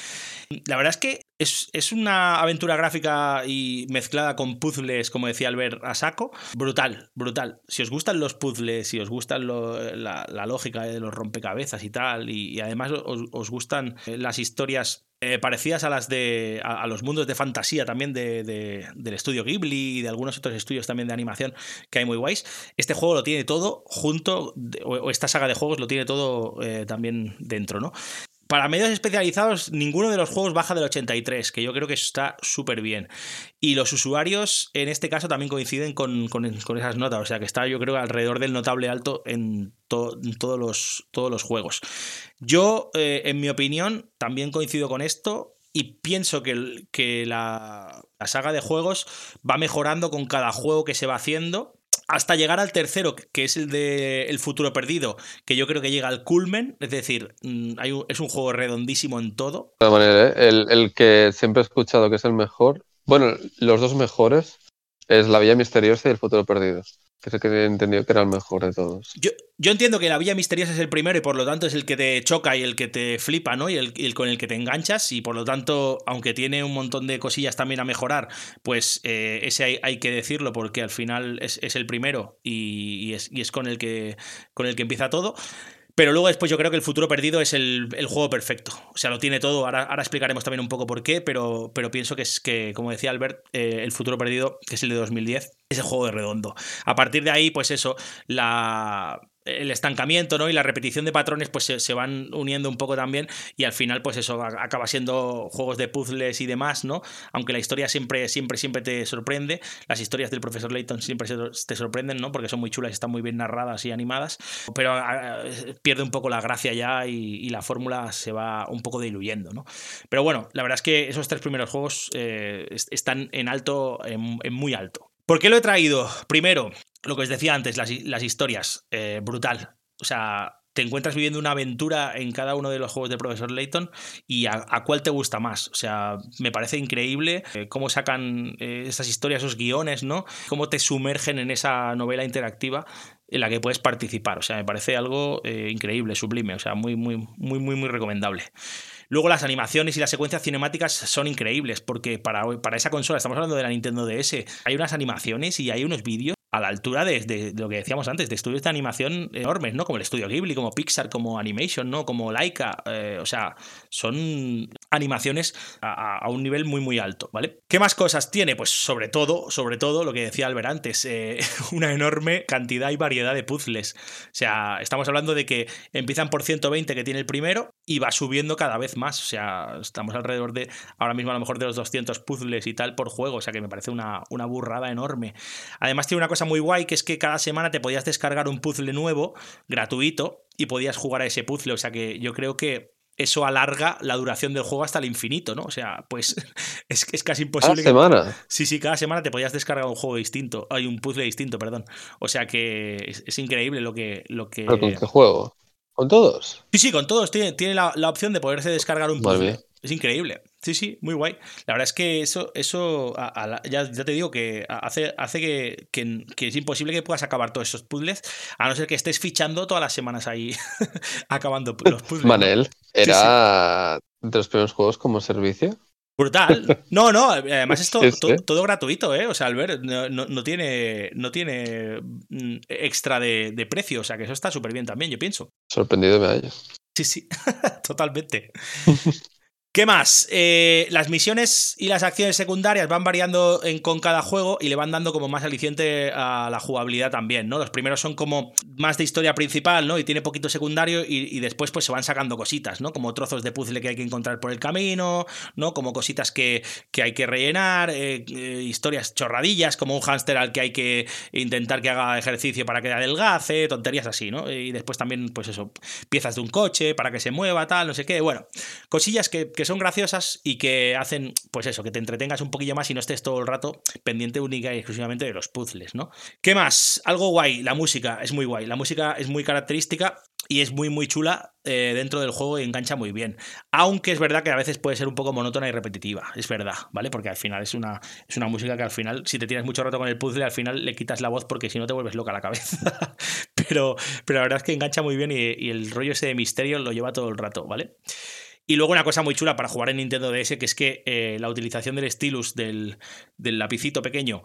B: La verdad es que es, una aventura gráfica y mezclada con puzzles, como decía Albert, a saco. Brutal, brutal. Si os gustan los puzzles, si os gustan la, lógica de los rompecabezas y tal, y, además os, gustan las historias eh, parecidas a las de. A, los mundos de fantasía también de, del estudio Ghibli y de algunos otros estudios también de animación que hay muy guays. Este juego lo tiene todo junto, o, esta saga de juegos lo tiene todo eh, también dentro, ¿no? Para medios especializados, ninguno de los juegos baja del 83, que yo creo que está súper bien. Y los usuarios, en este caso, también coinciden con, esas notas. O sea que está, yo creo, alrededor del notable alto en, todos, los, todos los juegos. Yo, eh, en mi opinión, también coincido con esto. Y pienso que, que la, la saga de juegos va mejorando con cada juego que se va haciendo hasta llegar al tercero, que es el de El futuro perdido, que yo creo que llega al culmen, es decir, mm, es un juego redondísimo en todo.
C: De manera, ¿eh? el, el, que siempre he escuchado que es el mejor, bueno, los dos mejores es La Villa Misteriosa y El futuro perdido que es que he entendido que era el mejor de todos.
B: Yo, yo, entiendo que la Villa Misteriosa es el primero y por lo tanto es el que te choca y el que te flipa, ¿no? Y el, con el que te enganchas y por lo tanto, aunque tiene un montón de cosillas también a mejorar, pues eh, ese hay, que decirlo porque al final es, el primero y, es, y es con el que, con el que empieza todo. Pero luego después yo creo que el futuro perdido es el, juego perfecto. O sea, lo tiene todo. Ahora, ahora, explicaremos también un poco por qué, pero, pero pienso que es que, como decía Albert, eh, el futuro perdido, que es el de 2010, es el juego de redondo. A partir de ahí, pues eso, la, el estancamiento ¿no? y la repetición de patrones pues se, van uniendo un poco también y al final pues eso acaba siendo juegos de puzzles y demás, ¿no? Aunque la historia siempre, siempre, siempre te sorprende, las historias del profesor Layton siempre te sorprenden, ¿no? Porque son muy chulas, están muy bien narradas y animadas, pero ah, pierde un poco la gracia ya y, la fórmula se va un poco diluyendo, ¿no? Pero bueno, la verdad es que esos tres primeros juegos eh, están en alto, en muy alto. ¿Por qué lo he traído? Primero, lo que os decía antes, las, historias, eh, brutal. O sea, te encuentras viviendo una aventura en cada uno de los juegos de Profesor Layton y a, cuál te gusta más. O sea, me parece increíble eh, cómo sacan eh, esas historias, esos guiones, ¿no? Cómo te sumergen en esa novela interactiva en la que puedes participar. O sea, me parece algo increíble, sublime. O sea, muy, muy, muy, muy, muy recomendable. Luego las animaciones y las secuencias cinemáticas son increíbles, porque para, para esa consola, estamos hablando de la Nintendo DS, hay unas animaciones y hay unos vídeos a la altura de, lo que decíamos antes, de estudios de animación enormes, ¿no? Como el estudio Ghibli, como Pixar, como Animation, ¿no? Como Laika. Eh, o sea, son animaciones a, un nivel muy, muy alto, ¿vale? ¿Qué más cosas tiene? Pues sobre todo, sobre todo, lo que decía Albert antes, eh, una enorme cantidad y variedad de puzzles. O sea, estamos hablando de que empiezan por 120 que tiene el primero y va subiendo cada vez más. O sea, estamos alrededor de, ahora mismo a lo mejor de los 200 puzzles y tal por juego. O sea, que me parece una, una burrada enorme. Además tiene una cosa muy guay que es que cada semana te podías descargar un puzzle nuevo, gratuito, y podías jugar a ese puzzle. O sea que yo creo que eso alarga la duración del juego hasta el infinito, ¿no? O sea, pues es que es casi imposible.
C: ¿Cada semana?
B: Sí, sí, cada semana te podías descargar un juego distinto. Hay un puzzle distinto, perdón. O sea que es, increíble lo que. Lo que...
C: con qué juego? ¿Con todos?
B: Sí, sí, con todos. Tiene, tiene la, opción de poderse descargar un puzzle. Es increíble. Sí, sí, muy guay. La verdad es que eso, eso ya, te digo que hace, hace que, que, es imposible que puedas acabar todos esos puzzles, a no ser que estés fichando todas las semanas ahí acabando los puzzles.
C: Manel, ¿era de los primeros juegos como servicio?
B: Brutal. No, no, además es todo, gratuito, ¿eh? O sea, Albert no, no, tiene, no tiene mm, extra de, de, precio, o sea que eso está súper bien también, yo pienso.
C: Sorprendido me hallo.
B: Sí, sí, totalmente. ¿Qué más? Eh, las misiones y las acciones secundarias van variando con cada juego y le van dando como más aliciente a la jugabilidad también, ¿no? Los primeros son como más de historia principal, ¿no? Y tiene poquito secundario y, después pues se van sacando cositas, ¿no? Como trozos de puzzle que hay que encontrar por el camino, ¿no? Como cositas que, hay que rellenar, eh, eh, historias chorradillas, como un hámster al que hay que intentar que haga ejercicio para que adelgace, tonterías así, ¿no? Y después también, pues eso, piezas de un coche para que se mueva, tal, no sé qué. Bueno, cosillas que, que son graciosas y que hacen, pues eso, que te entretengas un poquillo más y no estés todo el rato pendiente única y exclusivamente de los puzzles, ¿no? ¿Qué más? Algo guay, la música es muy guay. La música es muy característica y es muy muy chula eh, dentro del juego y engancha muy bien. Aunque es verdad que a veces puede ser un poco monótona y repetitiva, es verdad, ¿vale? Porque al final es una, es una música que al final, si te tienes mucho rato con el puzzle, al final le quitas la voz porque si no te vuelves loca la cabeza. pero, pero la verdad es que engancha muy bien y, el rollo ese de misterio lo lleva todo el rato, ¿vale? Y luego una cosa muy chula para jugar en Nintendo DS, que es que eh, la utilización del stylus, del, del lapicito pequeño,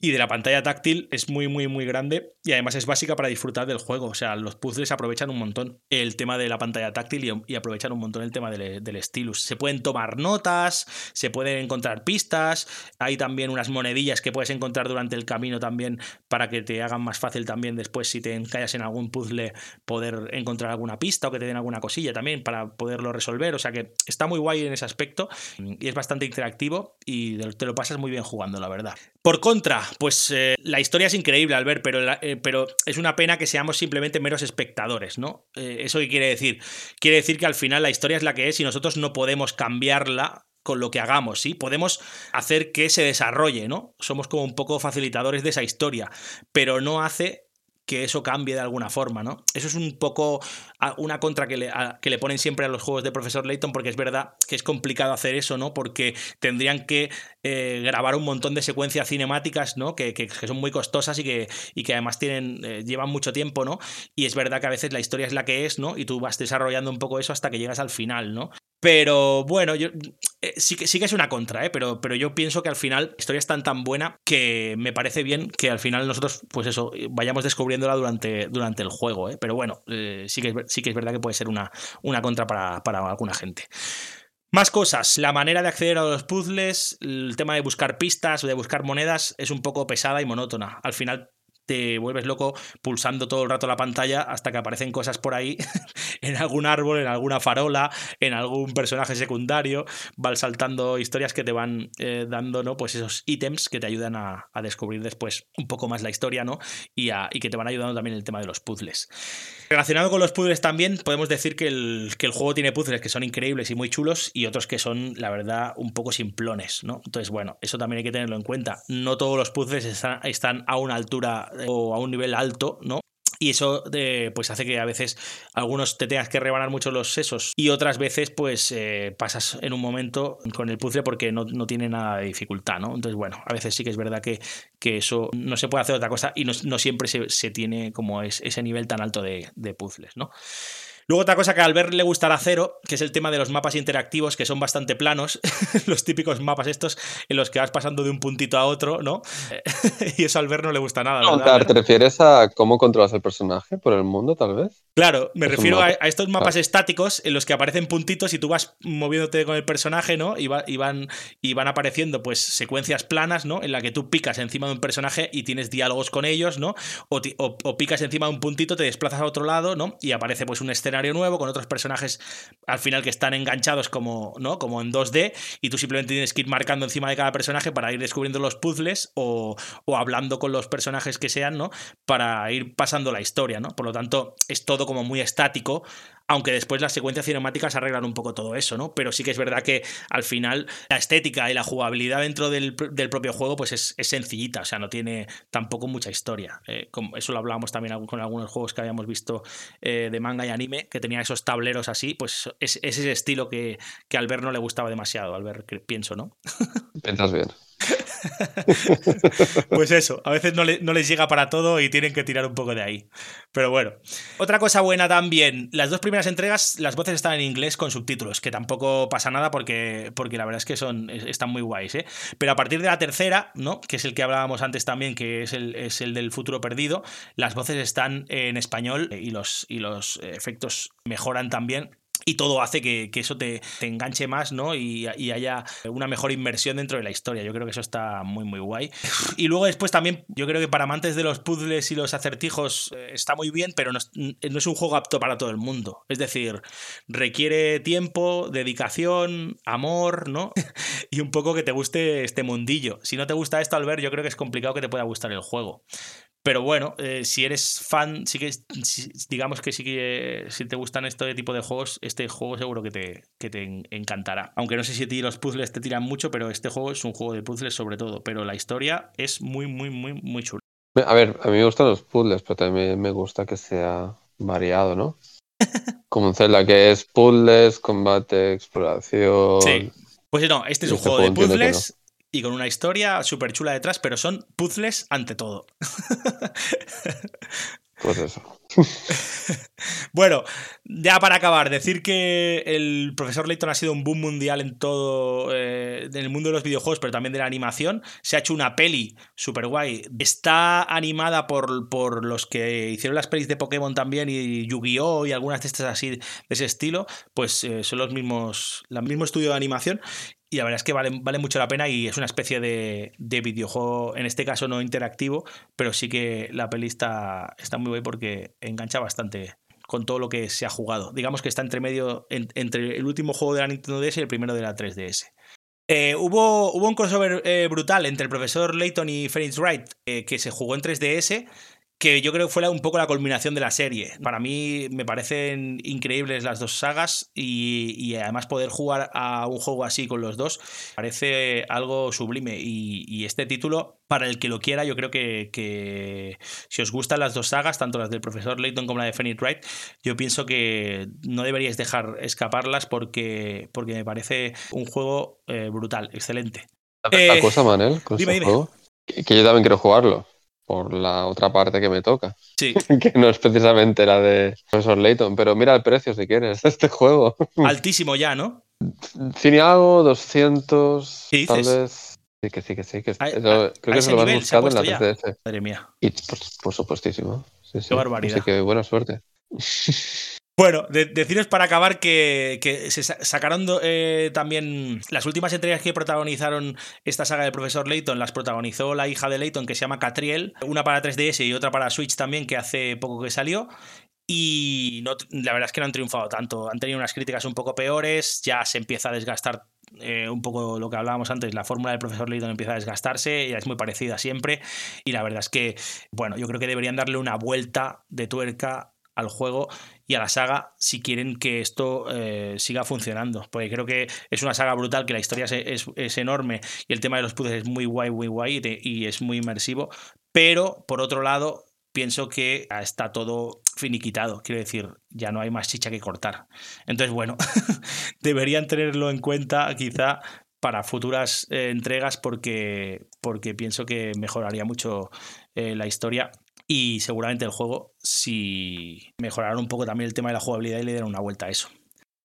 B: y de la pantalla táctil es muy, muy, muy grande y además es básica para disfrutar del juego. O sea, los puzzles aprovechan un montón el tema de la pantalla táctil y, aprovechan un montón el tema del, del, stylus. Se pueden tomar notas, se pueden encontrar pistas, hay también unas monedillas que puedes encontrar durante el camino también para que te hagan más fácil también después si te encallas en algún puzzle poder encontrar alguna pista o que te den alguna cosilla también para poderlo resolver. O sea que está muy guay en ese aspecto y es bastante interactivo y te lo pasas muy bien jugando, la verdad. Por contra, pues eh, la historia es increíble, Albert, pero, eh, pero es una pena que seamos simplemente meros espectadores, ¿no? Eh, ¿Eso qué quiere decir? Quiere decir que al final la historia es la que es y nosotros no podemos cambiarla con lo que hagamos, ¿sí? Podemos hacer que se desarrolle, ¿no? Somos como un poco facilitadores de esa historia, pero no hace que eso cambie de alguna forma, ¿no? Eso es un poco una contra que le, que le ponen siempre a los juegos de Profesor Layton, porque es verdad que es complicado hacer eso, ¿no? Porque tendrían que eh, grabar un montón de secuencias cinemáticas, ¿no? Que, que, son muy costosas y que, y que además tienen, eh, llevan mucho tiempo, ¿no? Y es verdad que a veces la historia es la que es, ¿no? Y tú vas desarrollando un poco eso hasta que llegas al final, ¿no? Pero bueno, yo eh, sí, que, sí que es una contra, ¿eh? pero, pero yo pienso que al final la historia es tan tan buena que me parece bien que al final nosotros, pues eso, vayamos descubriéndola durante, durante el juego. ¿eh? Pero bueno, eh, sí, que es, sí que es verdad que puede ser una, una contra para, para alguna gente. Más cosas, la manera de acceder a los puzzles, el tema de buscar pistas o de buscar monedas es un poco pesada y monótona. Al final te vuelves loco pulsando todo el rato la pantalla hasta que aparecen cosas por ahí, en algún árbol, en alguna farola, en algún personaje secundario, van saltando historias que te van eh, dando, ¿no? Pues esos ítems que te ayudan a, descubrir después un poco más la historia, ¿no? Y, y que te van ayudando también el tema de los puzzles. Relacionado con los puzzles también, podemos decir que el, juego tiene puzzles que son increíbles y muy chulos y otros que son, la verdad, un poco simplones, ¿no? Entonces, bueno, eso también hay que tenerlo en cuenta. No todos los puzzles están, a una altura o a un nivel alto, ¿no? Y eso pues hace que a veces algunos te tengas que rebanar mucho los sesos y otras veces pues eh, pasas en un momento con el puzzle porque no, tiene nada de dificultad, ¿no? Entonces, bueno, a veces sí que es verdad que, que eso no se puede hacer otra cosa y no, siempre se, tiene como ese nivel tan alto de, de puzzles, ¿no? Luego otra cosa que al ver le gustará cero, que es el tema de los mapas interactivos, que son bastante planos, los típicos mapas estos en los que vas pasando de un puntito a otro, ¿no? y eso al ver no le gusta nada.
C: ¿Te refieres a cómo controlas el personaje por el mundo, tal vez?
B: Claro, me refiero a, estos mapas estáticos en los que aparecen puntitos y tú vas moviéndote con el personaje, ¿no? Y, van, y van apareciendo pues secuencias planas, ¿no? En la que tú picas encima de un personaje y tienes diálogos con ellos, ¿no? O, o picas encima de un puntito, te desplazas a otro lado, ¿no? Y aparece pues un escenario nuevo, con otros personajes al final que están enganchados como, ¿no? como en 2D, y tú simplemente tienes que ir marcando encima de cada personaje para ir descubriendo los puzzles o, o hablando con los personajes que sean, ¿no? Para ir pasando la historia, ¿no? Por lo tanto, es todo como muy estático, aunque después las secuencias cinemáticas arreglan un poco todo eso, ¿no? Pero sí que es verdad que al final la estética y la jugabilidad dentro del, propio juego pues es, sencillita, o sea, no tiene tampoco mucha historia. Eh, como eso lo hablábamos también con algunos juegos que habíamos visto eh, de manga y anime, que tenía esos tableros así, pues es, ese estilo que, que al ver no le gustaba demasiado, al ver, pienso, ¿no?
C: Piensas bien.
B: pues eso, a veces no, les llega para todo y tienen que tirar un poco de ahí. Pero bueno. Otra cosa buena también, las dos primeras entregas, las voces están en inglés con subtítulos, que tampoco pasa nada porque, porque la verdad es que son, están muy guays, ¿eh? Pero a partir de la tercera, ¿no? Que es el que hablábamos antes también, que es el, es el del futuro perdido, las voces están en español y los, y los efectos mejoran también y todo hace que, eso te, enganche más, ¿no? Y, haya una mejor inmersión dentro de la historia. Yo creo que eso está muy, muy guay. Y luego después también, yo creo que para amantes de los puzzles y los acertijos eh, está muy bien, pero no es, un juego apto para todo el mundo. Es decir, requiere tiempo, dedicación, amor, ¿no? y un poco que te guste este mundillo. Si no te gusta esto al ver, yo creo que es complicado que te pueda gustar el juego. Pero bueno, eh, si eres fan, sí que digamos que sí que si te gustan este tipo de juegos, este juego seguro que te, que te encantará. Aunque no sé si a ti los puzzles te tiran mucho, pero este juego es un juego de puzzles sobre todo. Pero la historia es muy, muy, muy, muy chula.
C: A ver, a mí me gustan los puzzles, pero también me gusta que sea variado, ¿no? Como un Zelda que es puzzles, combate, exploración.
B: Sí. Pues no, este es un este juego de puzzles y con una historia súper chula detrás, pero son puzzles ante todo.
C: Pues eso.
B: bueno, ya para acabar, decir que el profesor Layton ha sido un boom mundial en todo, eh, en el mundo de los videojuegos, pero también de la animación. Se ha hecho una peli súper guay. Está animada por, por, los que hicieron las pelis de Pokémon también y Yu-Gi-Oh! y algunas de estas así de ese estilo, pues eh, son los mismos, el mismo estudio de animación y la verdad es que vale, vale mucho la pena y es una especie de, videojuego, en este caso no interactivo, pero sí que la peli está, muy bien porque engancha bastante con todo lo que se ha jugado. Digamos que está entre medio, entre el último juego de la Nintendo DS y el primero de la 3DS. Eh, hubo, hubo un crossover eh, brutal entre el profesor Layton y Phoenix Wright, eh, que se jugó en 3DS que yo creo que fue un poco la culminación de la serie. Para mí me parecen increíbles las dos sagas y, además poder jugar a un juego así con los dos parece algo sublime. Y, este título, para el que lo quiera, yo creo que, si os gustan las dos sagas, tanto las del profesor Layton como la de Phoenix Wright, yo pienso que no deberíais dejar escaparlas porque, porque me parece un juego eh, brutal, excelente.
C: La cosa, Manel, este que yo también quiero jugarlo por la otra parte que me toca.
B: Sí.
C: que no es precisamente la de Profesor Layton, pero mira el precio si quieres de este juego.
B: Altísimo ya, ¿no?
C: Cineago, 200, tal vez. Sí, que sí, que sí. Que creo que se lo van buscando en la 3DS.
B: Madre mía.
C: Y por, supuestísimo. Sí,
B: Qué barbaridad.
C: Así que buena suerte.
B: Bueno, deciros para acabar que, se sacaron eh, también las últimas entregas que protagonizaron esta saga del profesor Layton, las protagonizó la hija de Layton que se llama Catriel, una para 3DS y otra para Switch también, que hace poco que salió. Y la verdad es que no han triunfado tanto, han tenido unas críticas un poco peores, ya se empieza a desgastar eh, un poco lo que hablábamos antes, la fórmula del profesor Layton empieza a desgastarse, ya es muy parecida siempre, y la verdad es que, bueno, yo creo que deberían darle una vuelta de tuerca al juego y a la saga si quieren que esto eh, siga funcionando. Porque creo que es una saga brutal, que la historia es, enorme y el tema de los puzzles es muy guay, muy guay y, es muy inmersivo. Pero, por otro lado, pienso que está todo finiquitado. Quiero decir, ya no hay más chicha que cortar. Entonces, bueno, deberían tenerlo en cuenta quizá para futuras eh, entregas porque, porque pienso que mejoraría mucho eh, la historia y seguramente el juego, si mejoraron un poco también el tema de la jugabilidad y le dieron una vuelta a eso.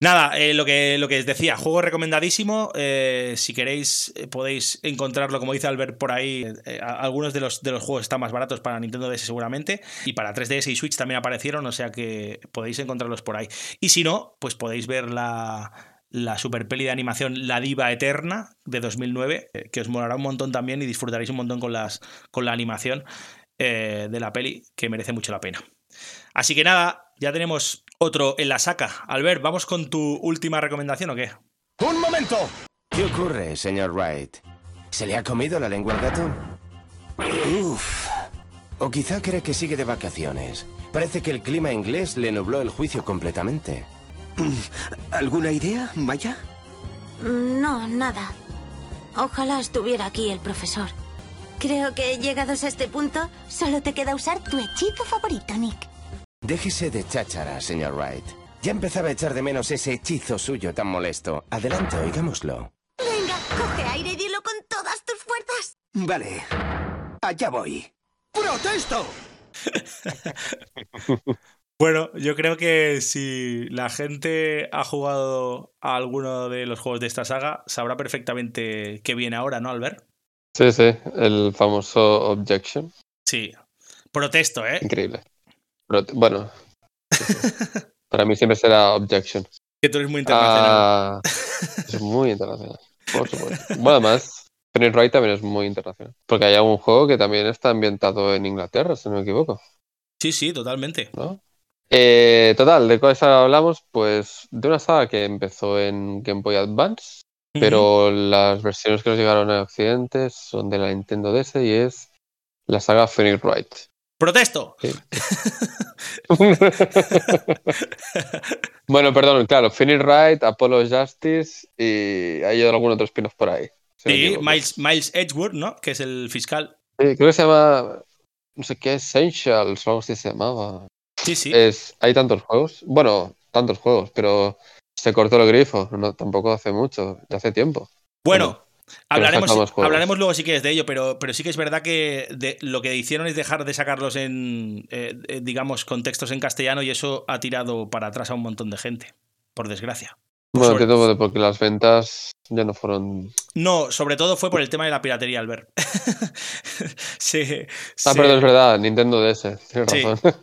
B: Nada, eh, lo, que, lo que os decía, juego recomendadísimo. Eh, si queréis, eh, podéis encontrarlo, como dice Albert por ahí. algunos de los, de los juegos están más baratos para Nintendo DS seguramente. Y para 3DS y Switch también aparecieron, o sea que podéis encontrarlos por ahí. Y si no, pues podéis ver la, la super peli de animación La Diva Eterna de 2009, que os molará un montón también y disfrutaréis un montón con, las, con la animación. Eh, de la peli que merece mucho la pena. Así que nada, ya tenemos otro en la saca. Albert, ¿vamos con tu última recomendación o qué?
G: ¡Un momento! ¿Qué ocurre, señor Wright? ¿Se le ha comido la lengua al gato? Uf. O quizá cree que sigue de vacaciones. Parece que el clima inglés le nubló el juicio completamente.
H: ¿Alguna idea, Maya?
I: No, nada. Ojalá estuviera aquí el profesor. Creo que llegados a este punto, solo te queda usar tu hechizo favorito, Nick.
G: Déjese de cháchara, señor Wright. Ya empezaba a echar de menos ese hechizo suyo tan molesto. Adelante, oigámoslo.
I: Venga, coge aire y dilo con todas tus fuerzas.
H: Vale. Allá voy. ¡Protesto!
B: Bueno, yo creo que si la gente ha jugado a alguno de los juegos de esta saga, sabrá perfectamente qué viene ahora, ¿no, Albert?
C: Sí, sí, el famoso objection.
B: Sí, protesto, ¿eh?
C: Increíble. bueno, para mí siempre será objection.
B: Que tú eres muy internacional. Ah,
C: es muy internacional, por supuesto. Bueno, además, Phoenix Wright también es muy internacional. Porque hay un juego que también está ambientado en Inglaterra, si no me equivoco.
B: Sí, sí, totalmente.
C: Eh, total, ¿de cuál saga hablamos? Pues de una saga que empezó en Game Boy Advance pero las versiones que nos llegaron a Occidente son de la Nintendo DS y es la saga Phoenix Wright.
B: ¡Protesto!
C: bueno, perdón, claro, Finish Right, Apollo Justice y hay algún otro spin-off por ahí.
B: Sí, Miles, Miles Edgeworth, ¿no? Que es el fiscal.
C: Sí, creo que se llama, no sé qué, Essentials o algo así se llamaba.
B: Sí, sí.
C: Es, hay tantos juegos, bueno, tantos juegos, pero se cortó el grifo, no, tampoco hace mucho, ya hace tiempo.
B: Bueno, Hablaremos, hablaremos luego si quieres de ello, pero, pero sí que es verdad que lo que hicieron es dejar de sacarlos en, eh, eh, digamos, contextos en castellano y eso ha tirado para atrás a un montón de gente, por desgracia.
C: Bueno, sobre... porque las ventas ya no fueron.
B: No, sobre todo fue por el tema de la piratería, Albert.
C: sí, ah, perdón, es verdad, Nintendo DS, tienes
B: sí,
C: razón.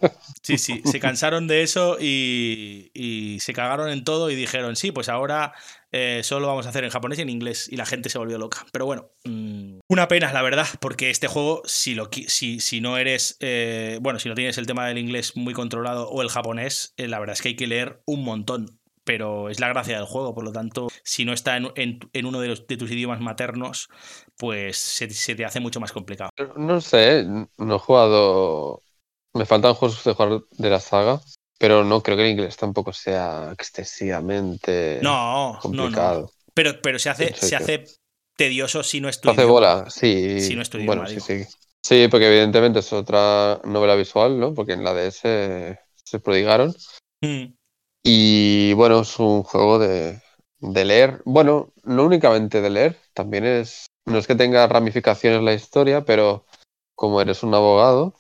B: sí, sí, se cansaron de eso y, y, se cagaron en todo y dijeron, sí, pues ahora eh, solo vamos a hacer en japonés y en inglés. Y la gente se volvió loca. Pero bueno, mm, una pena, la verdad, porque este juego, si, lo, si, si no eres, eh, bueno, si no tienes el tema del inglés muy controlado o el japonés, eh, la verdad es que hay que leer un montón pero es la gracia del juego, por lo tanto, si no está en, uno de, los, de, tus idiomas maternos, pues se, te hace mucho más complicado.
C: No sé, no he jugado... Me faltan juegos de jugar de la saga, pero no creo que el inglés tampoco sea excesivamente
B: no, complicado. No, Pero, pero se hace, se hace tedioso si no es
C: tu hace bola, sí.
B: Si no es
C: bueno, sí, sí. Sí, porque evidentemente es otra novela visual, ¿no? Porque en la DS se prodigaron. Mm. Y bueno, es un juego de, leer. Bueno, no únicamente de leer, también es. No es que tenga ramificaciones la historia, pero como eres un abogado,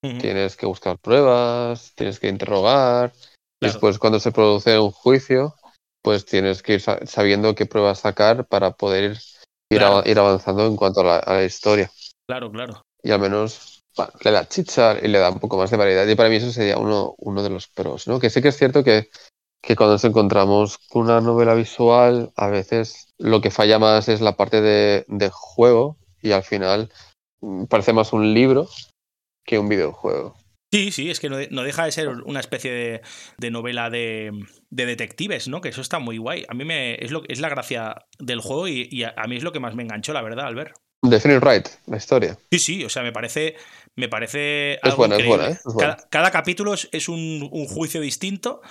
C: tienes que buscar pruebas, tienes que interrogar. Después, cuando se produce un juicio, pues tienes que ir sabiendo qué pruebas sacar para poder ir, ir avanzando en cuanto a la, historia.
B: Claro, claro.
C: Y al menos le da chicha y le da un poco más de variedad. Y para mí eso sería uno, uno de los pros, ¿no? Que sí que es cierto que, que cuando nos encontramos con una novela visual, a veces lo que falla más es la parte de, juego y al final mm, parece más un libro que un videojuego.
B: Sí, sí, es que no, deja de ser una especie de, novela de, detectives, ¿no? Que eso está muy guay. A mí me, es, lo, es la gracia del juego y, a, a, mí es lo que más me enganchó, la verdad, al ver.
C: Definite Right, la historia.
B: Sí, sí, o sea, me parece, me parece
C: es buena, es buena, ¿eh?
B: Cada, capítulo es un, juicio distinto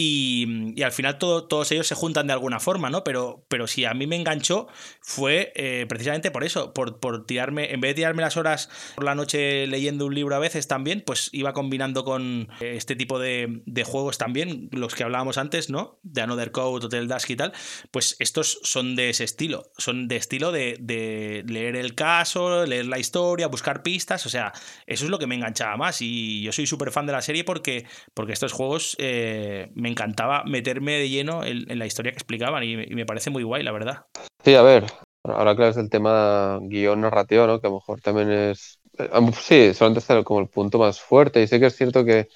B: y, al final todos ellos se juntan de alguna forma, ¿no? Pero, pero si a mí me enganchó fue eh, precisamente por eso, por, por, tirarme, en vez de tirarme las horas por la noche leyendo un libro a veces también, pues iba combinando con eh, este tipo de, juegos también, los que hablábamos antes, ¿no? De Another Code, Hotel Dusk y tal, pues estos son de ese estilo, son de estilo de, de leer el caso, leer la historia, buscar pistas, o sea, eso es lo que me enganchaba más y yo soy súper fan de la serie porque, porque estos juegos eh, me encantaba meterme de lleno en, la historia que explicaban y, me parece muy guay, la verdad.
C: Sí, a ver, ahora claro es el tema guion narrativo, ¿no? Que a lo mejor también es... Eh, sí, solamente está como el punto más fuerte y sé que es cierto que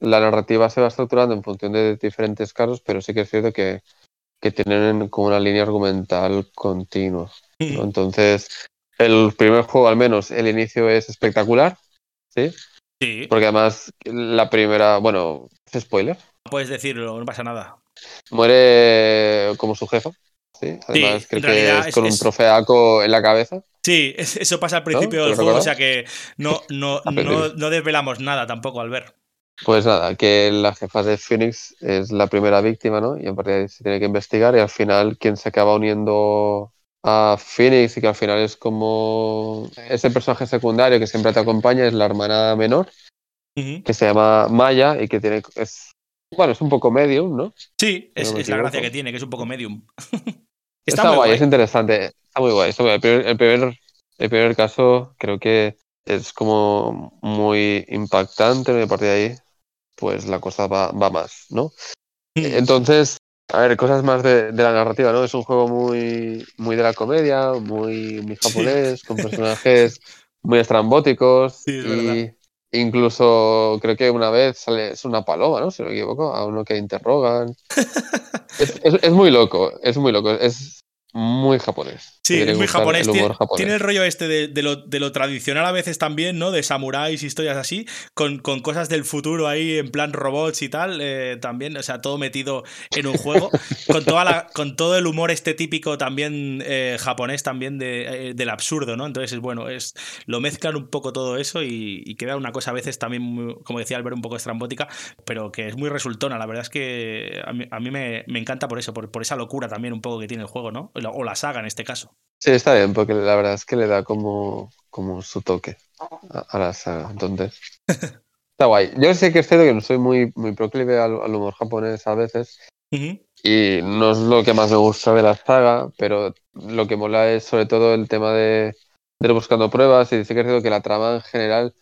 C: la narrativa se va estructurando en función de diferentes casos, pero sí que es cierto que, que tienen como una línea argumental continua. Entonces, el primer juego, al menos, el inicio es espectacular, ¿sí?
B: Sí.
C: Porque además, la primera, bueno, ¿es spoiler?
B: Puedes decirlo, no pasa nada.
C: Muere como su jefa, ¿sí? Además, creo que es con un trofeaco en la cabeza.
B: Sí, eso pasa al principio del juego, o sea que no, no, no, desvelamos nada tampoco al ver.
C: Pues nada, que la jefa de Phoenix es la primera víctima, ¿no? Y a partir de ahí se tiene que investigar y al final quien se acaba uniendo a Phoenix y que al final es como ese personaje secundario que siempre te acompaña es la hermana menor que se llama Maya y que tiene es bueno es un poco medium no
B: sí es, la gracia que tiene que es un poco medium.
C: Está, guay, es interesante está muy guay, El, primer, el, primer, caso creo que es como muy impactante y a partir de ahí pues la cosa va, va más no entonces a ver, cosas más de, la narrativa, ¿no? Es un juego muy, muy de la comedia, muy, muy japonés, con personajes muy estrambóticos. y incluso creo que una vez sale, es una paloma, ¿no? Si no me equivoco, a uno que interrogan. es, muy loco, es muy loco. Es, muy japonés.
B: Sí, es muy japonés.
C: el
B: Tiene,
C: humor japonés.
B: tiene el rollo este de, de lo, de lo tradicional a veces también, ¿no? De samuráis, historias así, con, con cosas del futuro ahí en plan robots y tal, eh, también, o sea, todo metido en un juego, con, toda la, con todo el humor este típico también eh, japonés también de, eh, del absurdo, ¿no? Entonces, es bueno, es, lo mezclan un poco todo eso y, y queda una cosa a veces también, muy- como decía Albert, un poco estrambótica, pero que es muy resultona. La verdad es que a mí, a mí me, me encanta por eso, por, por esa locura también un poco que tiene el juego, ¿no? O la saga en este caso.
C: Sí, está bien, porque la verdad es que le da como, como su toque a, a la saga. Entonces, está guay. Yo sé que es cierto que no soy muy, muy proclive al, al humor japonés a veces, y no es lo que más me gusta de la saga, pero lo que mola es sobre todo el tema de, de ir buscando pruebas, y sí que es cierto que la trama en general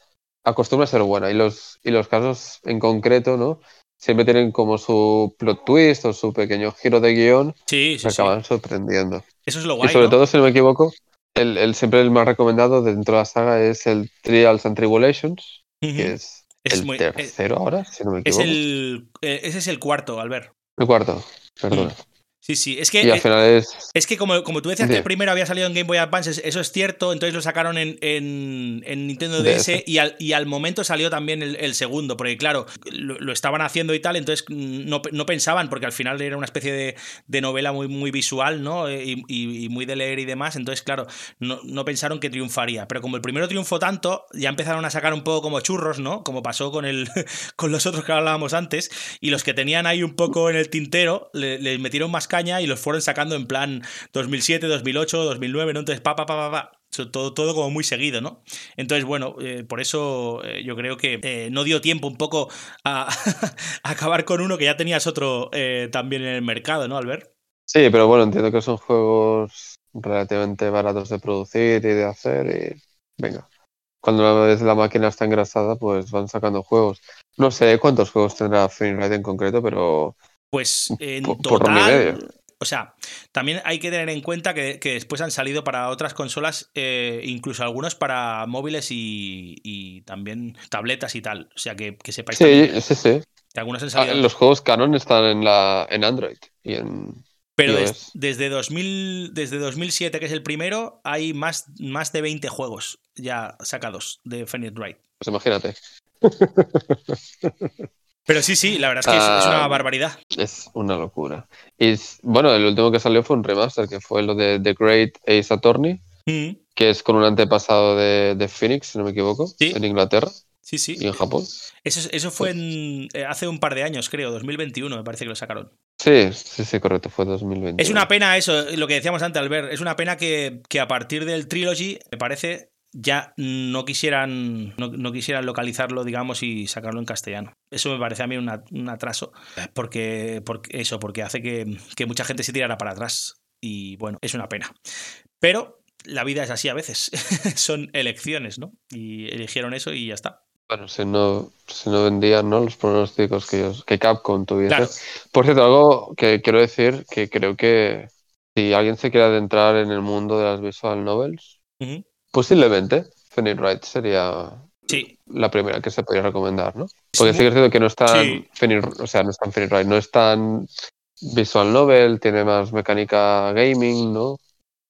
C: acostumbra a ser buena, y los, y los casos en concreto, ¿no? Siempre tienen como su plot twist o su pequeño giro de guion
B: Sí,
C: que
B: sí,
C: acaban sorprendiendo.
B: Eso es lo
C: Y
B: guay.
C: sobre
B: ¿no?
C: todo, si no me equivoco, el, el- siempre el más recomendado dentro de la saga es el Trials and Tribulations,
B: Ujú.
C: que es
B: es
C: el
B: muy-
C: tercero ahora, si no me
B: Es
C: equivoco.
B: el, eh, ese es el cuarto, Albert.
C: El cuarto, perdona.
B: Sí, sí. Es que,
C: Y al
B: eh,
C: final es...
B: es que como, como tú decías que
C: Bien.
B: el primero había salido en Game Boy Advance, es- eso es cierto, entonces lo sacaron en, en- en Nintendo DS
C: DS.
B: y al, y al momento salió también el, el segundo, porque claro, lo, lo estaban haciendo y tal, entonces no, no pensaban, porque al final era una especie de, de novela muy, muy visual, ¿no? Eh, Y, y- y muy de leer y demás, entonces claro, no, no pensaron que triunfaría, pero como el primero triunfó tanto, ya empezaron a sacar un poco como churros, ¿no? Como pasó con, el, con los otros que hablábamos antes, y los que tenían ahí un poco en el tintero, le- les metieron más caña y los fueron sacando en plan 2007, 2008, 2009, ¿no? Entonces, pa, pa, pa, pa, pa. Todo, todo como muy seguido, ¿no? Entonces, bueno, eh, por eso eh, yo creo que eh, no dio tiempo un poco a, a acabar con uno que ya tenías otro eh, también en el mercado, ¿no, Albert?
C: Sí, pero bueno, entiendo que son juegos relativamente baratos de producir y de hacer y venga. Cuando una vez la máquina está engrasada, pues van sacando juegos. No sé cuántos juegos tendrá Finride en concreto, pero
B: Pues en
C: Por-
B: total. O sea, también hay que tener en cuenta que, que después han salido para otras consolas, eh, incluso algunos para móviles y, y también tabletas y tal. O sea, que, que sepáis
C: sí,
B: también
C: sí, sí.
B: que algunos han
C: Ah,
B: salido.
C: Los juegos canon están en la en Android y en
B: Pero des- desde, 2000, desde 2007, que es el primero, hay más, más de 20 juegos ya sacados de Phoenix Wright.
C: Pues imagínate.
B: Pero sí, sí, la verdad es que es, es una
C: Ah,
B: barbaridad.
C: Es una locura. Y bueno, el último que salió fue un remaster, que fue lo de The Great Ace Attorney,
B: Mm,
C: que es con un antepasado de, de Phoenix, si no me equivoco,
B: Sí.
C: en Inglaterra
B: sí, sí.
C: y en Japón.
B: Eso, es- eso fue en, eh, hace un par de años, creo, 2021 me parece que lo sacaron.
C: Sí, sí, sí, correcto, fue 2020.
B: Es una pena eso, lo que decíamos antes, Albert, es una pena que, que a partir del Trilogy, me parece, ya no quisieran, no, no quisieran localizarlo, digamos, y sacarlo en castellano. Eso me parece a mí una- un atraso, porque, porque eso, porque hace que, que mucha gente se tirara para atrás. Y bueno, es una pena. Pero la vida es así a veces. Son elecciones, ¿no? Y eligieron eso y ya está.
C: Bueno, si no, si no vendían ¿no? los pronósticos que, ellos, que Capcom tuviese.
B: Claro.
C: Por cierto, algo que quiero decir, que creo que si alguien se quiere adentrar en el mundo de las visual novels. Posiblemente Phoenix Wright sería
B: Sí,
C: la primera que se podría recomendar, ¿no? Porque sí que es cierto que no es tan
B: Sí.
C: Phoenix- o sea, no es tan Phoenix Wright, no es tan visual novel, tiene más mecánica gaming, ¿no?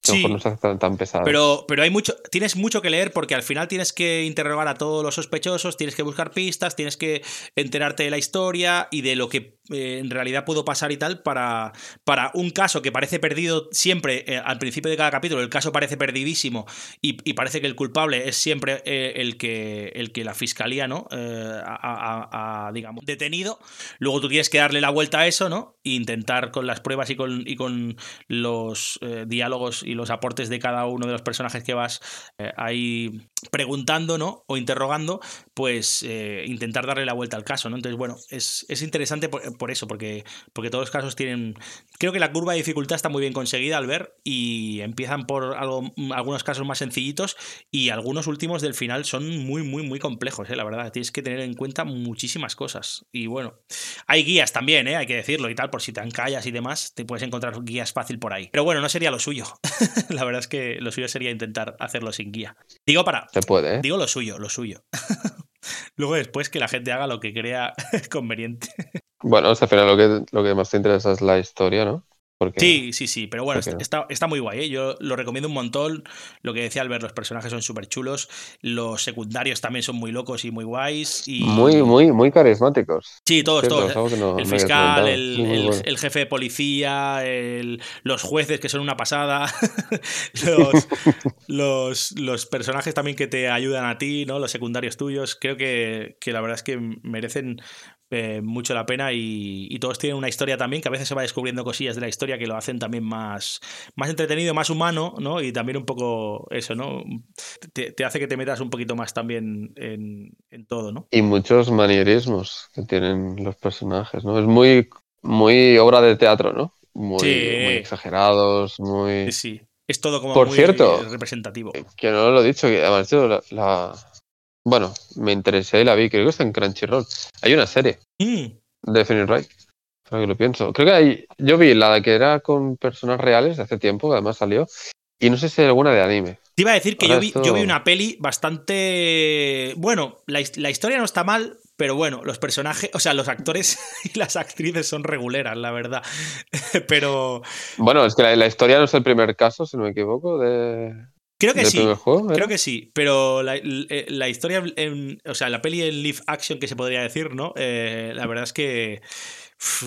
C: Que a lo
B: Sí.
C: mejor no se hace tan, tan pesado.
B: Pero, pero hay mucho, tienes mucho que leer porque al final tienes que interrogar a todos los sospechosos, tienes que buscar pistas, tienes que enterarte de la historia y de lo que eh, en realidad pudo pasar y tal para, para un caso que parece perdido siempre eh, al principio de cada capítulo. El caso parece perdidísimo y, y parece que el culpable es siempre eh, el, que, el que la fiscalía, ¿no? Ha, digamos, detenido. Luego tú tienes que darle la vuelta a eso, ¿no? E intentar con las pruebas y con, y con los diálogos y los aportes de cada uno de los personajes que vas ahí preguntando, ¿no? O interrogando, pues intentar darle la vuelta al caso, ¿no? Entonces, bueno, es, es interesante por eso, porque, porque todos los casos tienen... Creo que la curva de dificultad está muy bien conseguida al ver y empiezan por algo, algunos casos más sencillitos y algunos últimos del final son muy, muy, muy complejos, ¿eh? la verdad. Tienes que tener en cuenta muchísimas cosas. Y bueno, hay guías también, ¿eh? hay que decirlo y tal, por si te encallas y demás, te puedes encontrar guías fácil por ahí. Pero bueno, no sería lo suyo. la verdad es que lo suyo sería intentar hacerlo sin guía. Digo para...
C: Se puede, ¿eh?
B: Digo lo suyo, lo suyo. Luego después que la gente haga lo que crea conveniente.
C: Bueno, o sea, al final lo que, lo que más te interesa es la historia, ¿no?
B: Sí, sí, sí, pero bueno, está, está, muy guay, ¿eh? yo lo recomiendo un montón. Lo que decía Albert, los personajes son súper chulos, los secundarios también son muy locos y muy guays. Y...
C: Muy, muy, muy carismáticos.
B: Sí, todos, todos. el fiscal, el, el, jefe de policía, los jueces que son una pasada, los, los, personajes también que te ayudan a ti, ¿no? los secundarios tuyos. Creo que, que la verdad es que merecen eh, mucho la pena y, todos tienen una historia también que a veces se va descubriendo cosillas de la historia que lo hacen también más, más entretenido, más humano, ¿no? Y también un poco eso, ¿no? Te, hace que te metas un poquito más también en, todo, ¿no?
C: Y muchos manierismos que tienen los personajes, ¿no? Es muy, muy obra de teatro, ¿no? Muy, exagerados, muy...
B: Sí, sí. Es todo como
C: Por
B: muy
C: cierto,
B: representativo.
C: Que no lo he dicho, que además la bueno, me interesé y la vi, creo que está en Crunchyroll. Hay una serie de Phoenix Wright. Creo que lo pienso. Creo que hay, yo vi la que era con personas reales de hace tiempo, que además salió. Y no sé si hay alguna de anime.
B: Te iba a decir que yo vi, yo vi, una peli bastante. Bueno, la, historia no está mal, pero bueno, los personajes, o sea, los actores y las actrices son reguleras, la verdad. pero.
C: Bueno, es que la, historia no es el primer caso, si no me equivoco, de,
B: Creo que sí. creo que sí. Pero la, la, historia, o sea, la peli en live action que se podría decir, ¿no? Eh, la verdad es que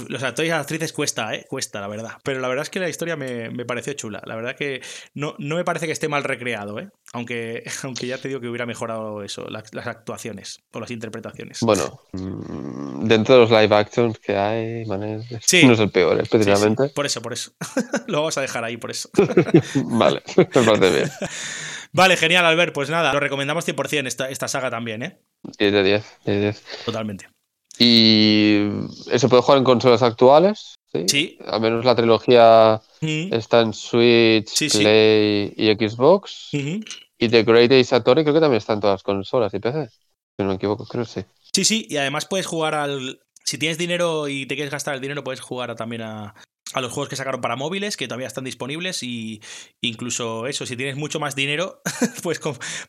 B: los actores y las actrices cuesta, ¿eh? Cuesta, la verdad. Pero la verdad es que la historia me, me, pareció chula. La verdad que no, no me parece que esté mal recreado, ¿eh? Aunque, aunque ya te digo que hubiera mejorado eso, las, actuaciones o las interpretaciones.
C: Bueno, mm, dentro de los live actions que hay, man, sí. no es el peor, especialmente.
B: Por eso, por eso. Lo vamos a dejar ahí, por eso.
C: vale, me parece bien.
B: Vale, genial, Albert. Pues nada, lo recomendamos 100% esta, esta saga también, ¿eh?
C: 10 de 10, 10 de 10.
B: Totalmente.
C: Y eso puede jugar en consolas actuales. Sí. Al menos la trilogía está en Switch, Play y Xbox. Y The Great Ace Attorney creo que también está en todas las consolas y PC. Si no me equivoco, creo que sí.
B: Sí, sí, y además puedes jugar al. Si tienes dinero y te quieres gastar el dinero, puedes jugar también a, a los juegos que sacaron para móviles, que todavía están disponibles, y incluso eso, si tienes mucho más dinero, pues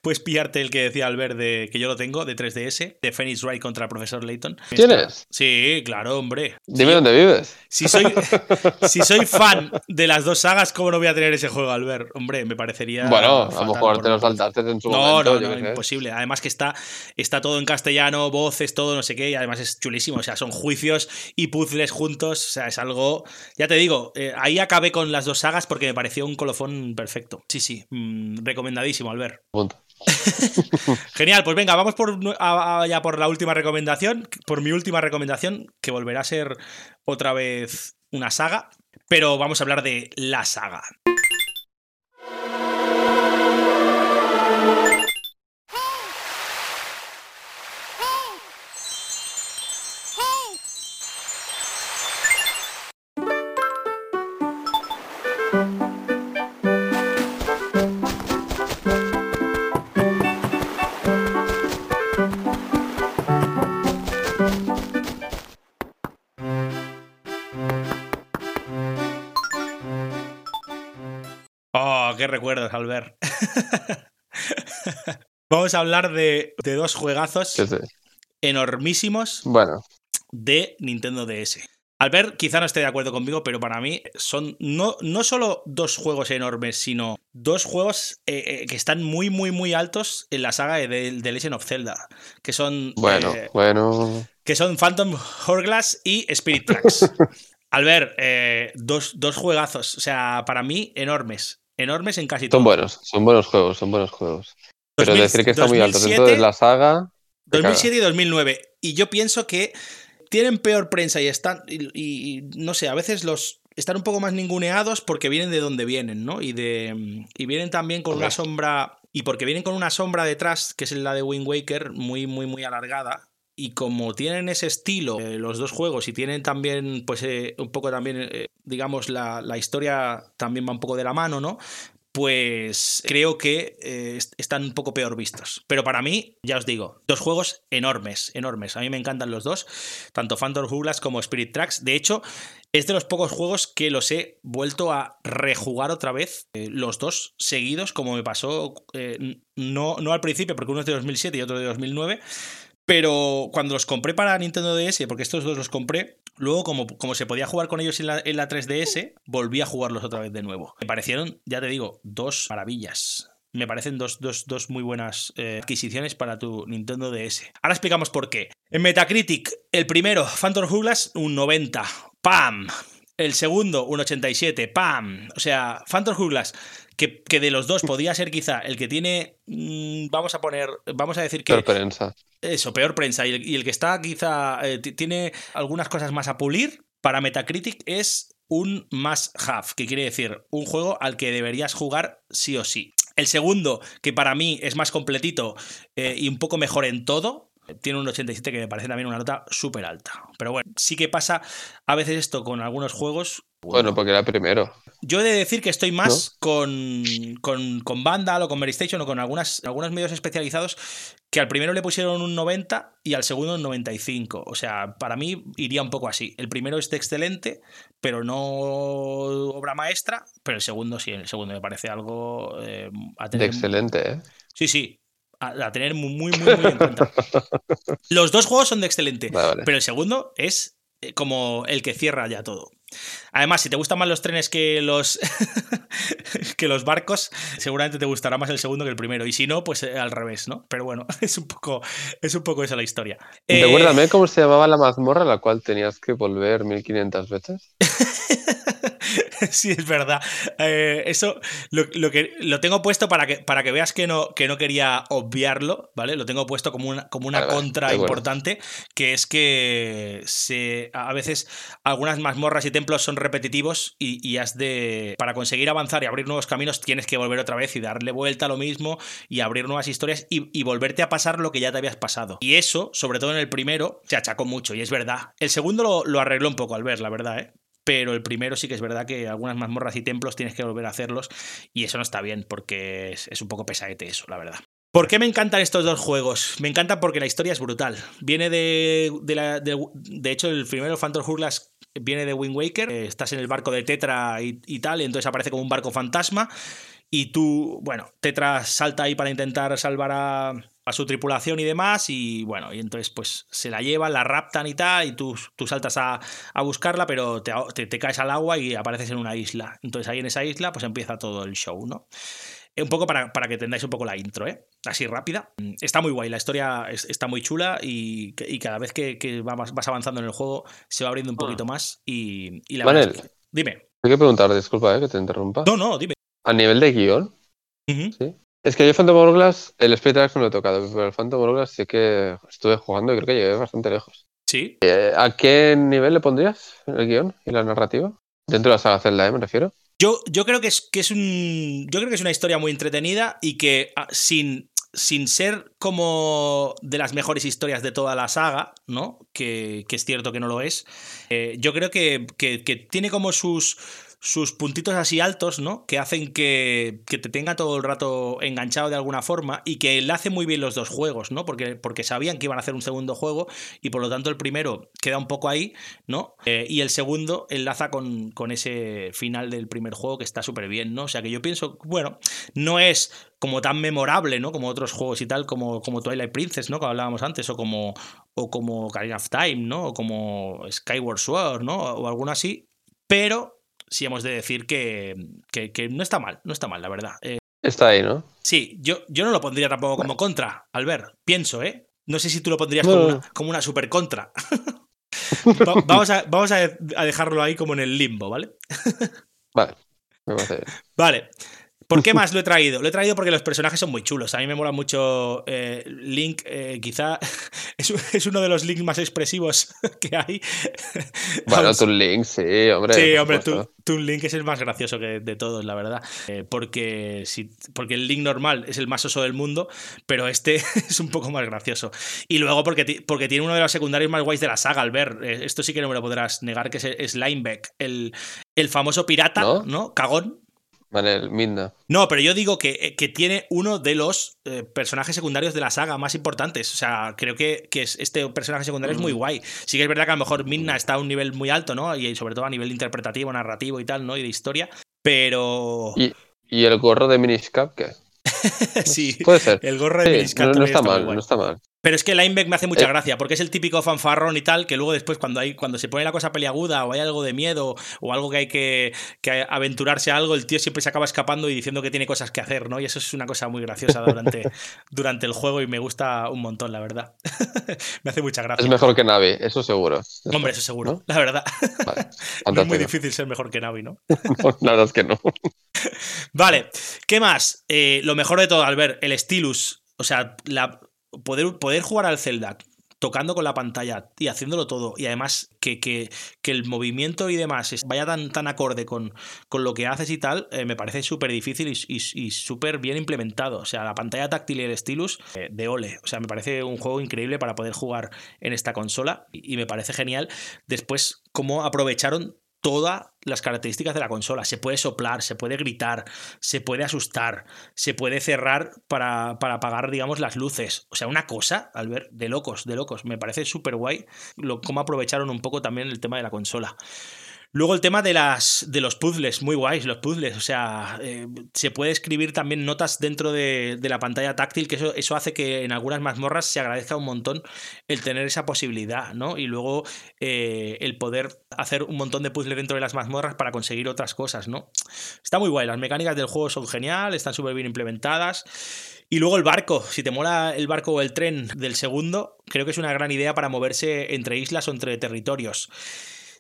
B: puedes pillarte el que decía Albert de, que yo lo tengo, de 3DS, de Phoenix Wright contra el profesor Layton.
C: ¿Tienes?
B: Sí, claro, hombre.
C: Dime dónde vives.
B: Si soy, si soy fan de las dos sagas, ¿cómo no voy a tener ese juego, Albert? Hombre, me parecería.
C: Bueno, a lo mejor te lo saltaste en su
B: no,
C: No,
B: no, imposible. Además que está, está todo en castellano, voces, todo, no sé qué, y además es chulísimo. O sea, son juicios y puzzles juntos. O sea, es algo. Ya te digo, eh, ahí acabé con las dos sagas porque me pareció un colofón perfecto. Sí, sí, mm, recomendadísimo, Albert. Genial, pues venga, vamos por, ya por la última recomendación, por mi última recomendación, que volverá a ser otra vez una saga, pero vamos a hablar de la saga. Qué recuerdos, Albert. Vamos a hablar de, dos juegazos enormísimos
C: bueno.
B: de Nintendo DS. Albert quizá no esté de acuerdo conmigo, pero para mí son no, no solo dos juegos enormes, sino dos juegos eh, eh, que están muy, muy, muy altos en la saga de, de Legend of Zelda. Que son.
C: Bueno,
B: eh,
C: bueno.
B: Que son Phantom Hourglass y Spirit Tracks. Albert, dos, dos juegazos. O sea, para mí, enormes enormes en casi todo.
C: Son buenos, son buenos juegos, son buenos juegos. Pero decir que está muy alto dentro de la saga.
B: 2007 y 2009. Y yo pienso que tienen peor prensa y están. Y, no sé, a veces los. Están un poco más ninguneados porque vienen de donde vienen, ¿no? Y, de, y vienen también con una sombra. Y porque vienen con una sombra detrás, que es la de Wind Waker, muy, muy, muy alargada. Y como tienen ese estilo, eh, los dos juegos, y tienen también, pues, eh, un poco también, eh, digamos, la, la, historia también va un poco de la mano, ¿no? Pues creo que están un poco peor vistos. Pero para mí, ya os digo, dos juegos enormes, enormes. A mí me encantan los dos, tanto Phantom Hourglass como Spirit Tracks. De hecho, es de los pocos juegos que los he vuelto a rejugar otra vez, los dos seguidos, como me pasó, no, no al principio, porque uno es de 2007 y otro de 2009 Pero cuando los compré para Nintendo DS, porque estos dos los compré, luego como, como se podía jugar con ellos en la, en la 3DS, volví a jugarlos otra vez de nuevo. Me parecieron, ya te digo, dos maravillas. Me parecen dos, dos, dos muy buenas eh, adquisiciones para tu Nintendo DS. Ahora explicamos por qué. En Metacritic, el primero, Phantom Hourglass, un 90. ¡Pam! El segundo, un 87. ¡Pam! O sea, Phantom Hourglass, que, que de los dos podía ser quizá el que tiene. mm, vamos a poner. Vamos a decir que.
C: Peor prensa.
B: Eso, peor prensa. Y el, y el que está quizá. eh, ti- tiene algunas cosas más a pulir. Para Metacritic es un must have, que quiere decir un juego al que deberías jugar sí o sí. El segundo, que para mí es más completito eh, y un poco mejor en todo, tiene un 87 que me parece también una nota súper alta. Pero bueno, sí que pasa a veces esto con algunos juegos.
C: Bueno, porque era primero.
B: Yo he de decir que estoy más con, con, con Vandal o con Mary Station o con algunas, algunos medios especializados que al primero le pusieron un 90 y al segundo un 95. O sea, para mí iría un poco así. El primero es de excelente, pero no obra maestra, pero el segundo sí, el segundo me parece algo eh, a
C: De excelente, ¿eh?
B: Sí, sí. A, a tener muy, muy, muy, muy en cuenta. Los dos juegos son de excelente,
C: Vale,
B: pero el segundo es eh, como el que cierra ya todo. Además, si te gustan más los trenes que los que los barcos, seguramente te gustará más el segundo que el primero. Y si no, pues eh, al revés, ¿no? Pero bueno, es un poco, es un poco esa la historia. Eh,
C: Recuérdame cómo se llamaba la mazmorra a la cual tenías que volver 1500 veces.
B: sí, es verdad. Eh, eso lo, lo que, lo tengo puesto para que, para que veas que no, que no quería obviarlo, ¿vale? Lo tengo puesto como una, como una
C: Vale,
B: contra importante, que es que se, a veces algunas mazmorras y templos son repetitivos y, y has de. Para conseguir avanzar y abrir nuevos caminos, tienes que volver otra vez y darle vuelta a lo mismo y abrir nuevas historias y, y volverte a pasar lo que ya te habías pasado. Y eso, sobre todo en el primero, se achacó mucho, y es verdad. El segundo lo, lo arregló un poco al ver, la verdad, ¿eh? Pero el primero sí que es verdad que algunas mazmorras y templos tienes que volver a hacerlos y eso no está bien porque es, un poco pesadete eso, la verdad. ¿Por qué me encantan estos dos juegos? Me encantan porque la historia es brutal. Viene de. De, la- de- hecho, el primero, Phantom Hourglass, viene de Wind Waker. Eh, Estás en el barco de Tetra y, y tal, y entonces aparece como un barco fantasma. Y tú, bueno, Tetra salta ahí para intentar salvar a, a su tripulación y demás. Y bueno, y entonces pues se la llevan, la raptan y tal. Y tú, tú saltas a, a buscarla, pero te, te- te caes al agua y apareces en una isla. Entonces ahí en esa isla pues empieza todo el show, ¿no? Un poco para, para que entendáis un poco la intro, ¿eh? Así rápida. Está muy guay, la historia es- está muy chula y, y cada vez que, que vas, vas avanzando en el juego se va abriendo un poquito más y, y la verdad
C: Manel,
B: es que- Dime.
C: hay que preguntar, disculpa, ¿eh? que te interrumpa.
B: No, no, dime.
C: A nivel de
B: guion.
C: ¿sí? Es que yo Phantom Hourglass, el Axe no lo he tocado, pero el Phantom Hourglass sí que estuve jugando y creo que llegué bastante lejos.
B: Sí.
C: Eh, ¿A qué nivel le pondrías el guion y la narrativa? Dentro de la saga Zelda, ¿eh? me refiero.
B: Yo, yo creo que es, que es un. Yo creo que es una historia muy entretenida y que ah, sin, sin ser como de las mejores historias de toda la saga, ¿no? Que, que es cierto que no lo es. eh, yo creo que, que- que tiene como sus. Sus puntitos así altos, ¿no? Que hacen que, que te tenga todo el rato enganchado de alguna forma y que le hace muy bien los dos juegos, ¿no? Porque, porque sabían que iban a hacer un segundo juego y por lo tanto el primero queda un poco ahí, ¿no? Eh, y el segundo enlaza con, con ese final del primer juego que está súper bien, ¿no? O sea que yo pienso, bueno, no es como tan memorable, ¿no? Como otros juegos y tal, como, como Twilight Princess, ¿no? Que hablábamos antes, o como, o como Ocarina of Time, ¿no? O como Skyward Sword, ¿no? O alguno así, pero sí hemos de decir que, que, que no está mal, no está mal, la verdad. Eh,
C: Está ahí, ¿no?
B: sí, yo, yo no lo pondría tampoco como contra, Albert, pienso, ¿eh? No sé si tú lo pondrías
C: No,
B: como, una, como una super contra. Va- vamos a, vamos a, a dejarlo ahí como en el limbo, ¿vale?
C: Vale, me parece bien.
B: Vale. ¿Por qué más lo he traído? Lo he traído porque los personajes son muy chulos. A mí me mola mucho eh, Link. eh, quizá es, es uno de los Links más expresivos que hay.
C: Bueno, tu link, sí, hombre.
B: Sí, hombre, tú Link es el más gracioso que de todos, la verdad. Eh, porque, si, porque el Link normal es el más oso del mundo, pero este es un poco más gracioso. Y luego porque, porque tiene uno de los secundarios más guays de la saga, al ver. esto sí que no me lo podrás negar, que es, es Lineback, el, el famoso pirata,
C: ¿No?
B: ¿no? Cagón.
C: Vale, el Midna.
B: No, pero yo digo que, eh, que tiene uno de los eh, personajes secundarios de la saga más importantes. O sea, creo que, que es- este personaje secundario es muy guay. Sí que es verdad que a lo mejor Midna está a un nivel muy alto, ¿no? Y sobre todo a nivel interpretativo, narrativo y tal, ¿no? Y de historia. Pero.
C: ¿Y, y el gorro de Minish Cap qué?
B: sí,
C: Puede ser.
B: el gorro de
C: Sí,
B: Minish Cap
C: no, está
B: muy
C: mal, no está mal.
B: Pero es que Lineback me hace mucha eh. gracia, porque es el típico fanfarrón y tal, que luego después cuando hay cuando se pone la cosa peliaguda o hay algo de miedo o algo que hay que, aventurarse a algo, el tío siempre se acaba escapando y diciendo que tiene cosas que hacer, ¿no? Y eso es una cosa muy graciosa durante, durante el juego y me gusta un montón, la verdad. me hace mucha gracia.
C: Es mejor que Navi, eso seguro.
B: Hombre, eso seguro, la verdad. es muy difícil ser mejor que Navi, ¿no?
C: la verdad es que no.
B: vale, ¿qué más? Eh, lo mejor de todo, al ver el Stylus, o sea, la poder, poder jugar al Zelda tocando con la pantalla y haciéndolo todo, y además que, que, el movimiento y demás vaya tan, tan acorde con, con lo que haces y tal, eh, me parece súper difícil y, súper bien implementado. O sea, la pantalla táctil y el stylus eh, de ole. O sea, me parece un juego increíble para poder jugar en esta consola y, y me parece genial. Después, cómo aprovecharon todas las características de la consola. Se puede soplar, se puede gritar, se puede asustar, se puede cerrar para, para apagar, digamos, las luces. O sea, una cosa, al ver, de locos, de locos. Me parece súper guay cómo aprovecharon un poco también el tema de la consola. Luego el tema de, las, de los puzzles, muy guays los puzzles. O sea, eh, se puede escribir también notas dentro de, la pantalla táctil, que eso, eso, hace que en algunas mazmorras se agradezca un montón el tener esa posibilidad, ¿no? Y luego eh, el poder hacer un montón de puzzles dentro de las mazmorras para conseguir otras cosas, ¿no? Está muy guay, las mecánicas del juego son genial, están súper bien implementadas. Y luego el barco, si te mola el barco o el tren del segundo, creo que es una gran idea para moverse entre islas o entre territorios.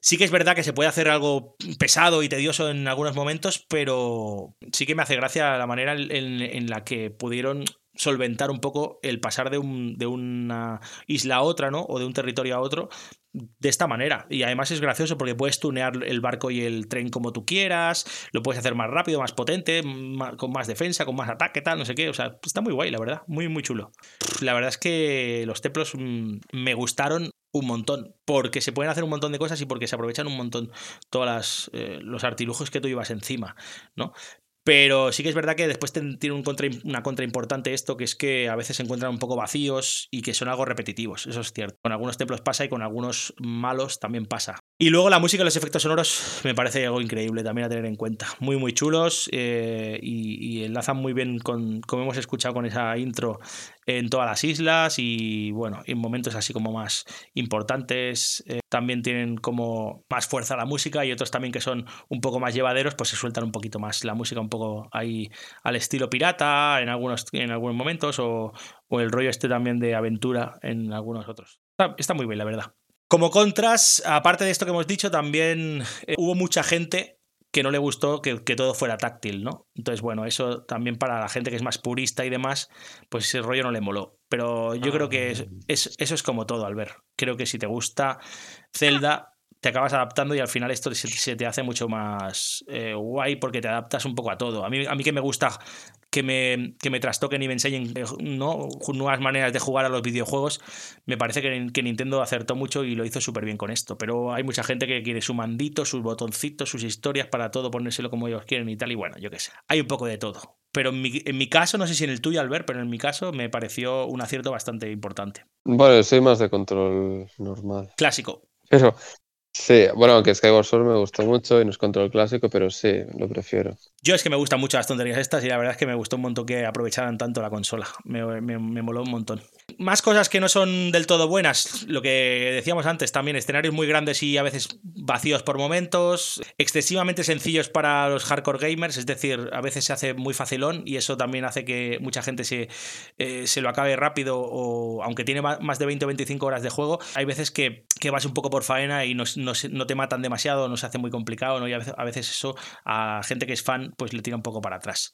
B: Sí que es verdad que se puede hacer algo pesado y tedioso en algunos momentos, pero sí que me hace gracia la manera en, la que pudieron solventar un poco el pasar de, un, de, una isla a otra, ¿no? O de un territorio a otro de esta manera. Y además es gracioso porque puedes tunear el barco y el tren como tú quieras, lo puedes hacer más rápido, más potente, con más defensa, con más ataque, tal, no sé qué. O sea, está muy guay, la verdad. Muy, muy chulo. La verdad es que los templos mm, me gustaron un montón, porque se pueden hacer un montón de cosas y porque se aprovechan un montón todos eh, los artilugios que tú llevas encima, ¿no? Pero sí que es verdad que después tiene un contra, una contra importante esto, que es que a veces se encuentran un poco vacíos y que son algo repetitivos. Eso es cierto. Con algunos templos pasa y con algunos malos también pasa. Y luego la música y los efectos sonoros me parece algo increíble también a tener en cuenta. Muy, muy chulos eh, y, enlazan muy bien con, como hemos escuchado con esa intro, en todas las islas y bueno, en momentos así como más importantes. Eh, también tienen como más fuerza la música y otros también que son un poco más llevaderos, pues se sueltan un poquito más la música un poco ahí al estilo pirata en algunos, en algunos momentos o, el rollo este también de aventura en algunos otros. Está, muy bien, la verdad. Como contras, aparte de esto que hemos dicho, también eh, hubo mucha gente que no le gustó que, todo fuera táctil, ¿no? Entonces, bueno, eso también para la gente que es más purista y demás, pues ese rollo no le moló. Pero yo creo que es, eso es como todo, al ver. Creo que si te gusta Zelda, te acabas adaptando y al final esto se, te hace mucho más eh, guay porque te adaptas un poco a todo. A mí, a mí que me gusta que me, que me trastoquen y me enseñen eh, ¿no? nuevas maneras de jugar a los videojuegos, me parece que, que Nintendo acertó mucho y lo hizo súper bien con esto. Pero hay mucha gente que quiere su mandito, sus botoncitos, sus historias para todo, ponérselo como ellos quieren y tal. Y bueno, yo qué sé. Hay un poco de todo. Pero en mi, en mi caso, no sé si en el tuyo, Albert, pero en mi caso me pareció un acierto bastante importante.
C: Bueno, soy más de control normal.
B: Clásico.
C: Pero Sí, bueno, que Skyward Sword me gustó mucho y no es control clásico, pero sí, lo prefiero.
B: Yo es que me gustan mucho las tonterías estas y la verdad es que me gustó un montón que aprovecharan tanto la consola. Me, me, me moló un montón. Más cosas que no son del todo buenas, lo que decíamos antes también, escenarios muy grandes y a veces vacíos por momentos, excesivamente sencillos para los hardcore gamers, es decir, a veces se hace muy facilón y eso también hace que mucha gente se, eh, se lo acabe rápido o aunque tiene más de 20 o 25 horas de juego, hay veces que, que vas un poco por faena y no, no, te matan demasiado, no se hace muy complicado, ¿no? y a veces, a veces eso a gente que es fan pues le tira un poco para atrás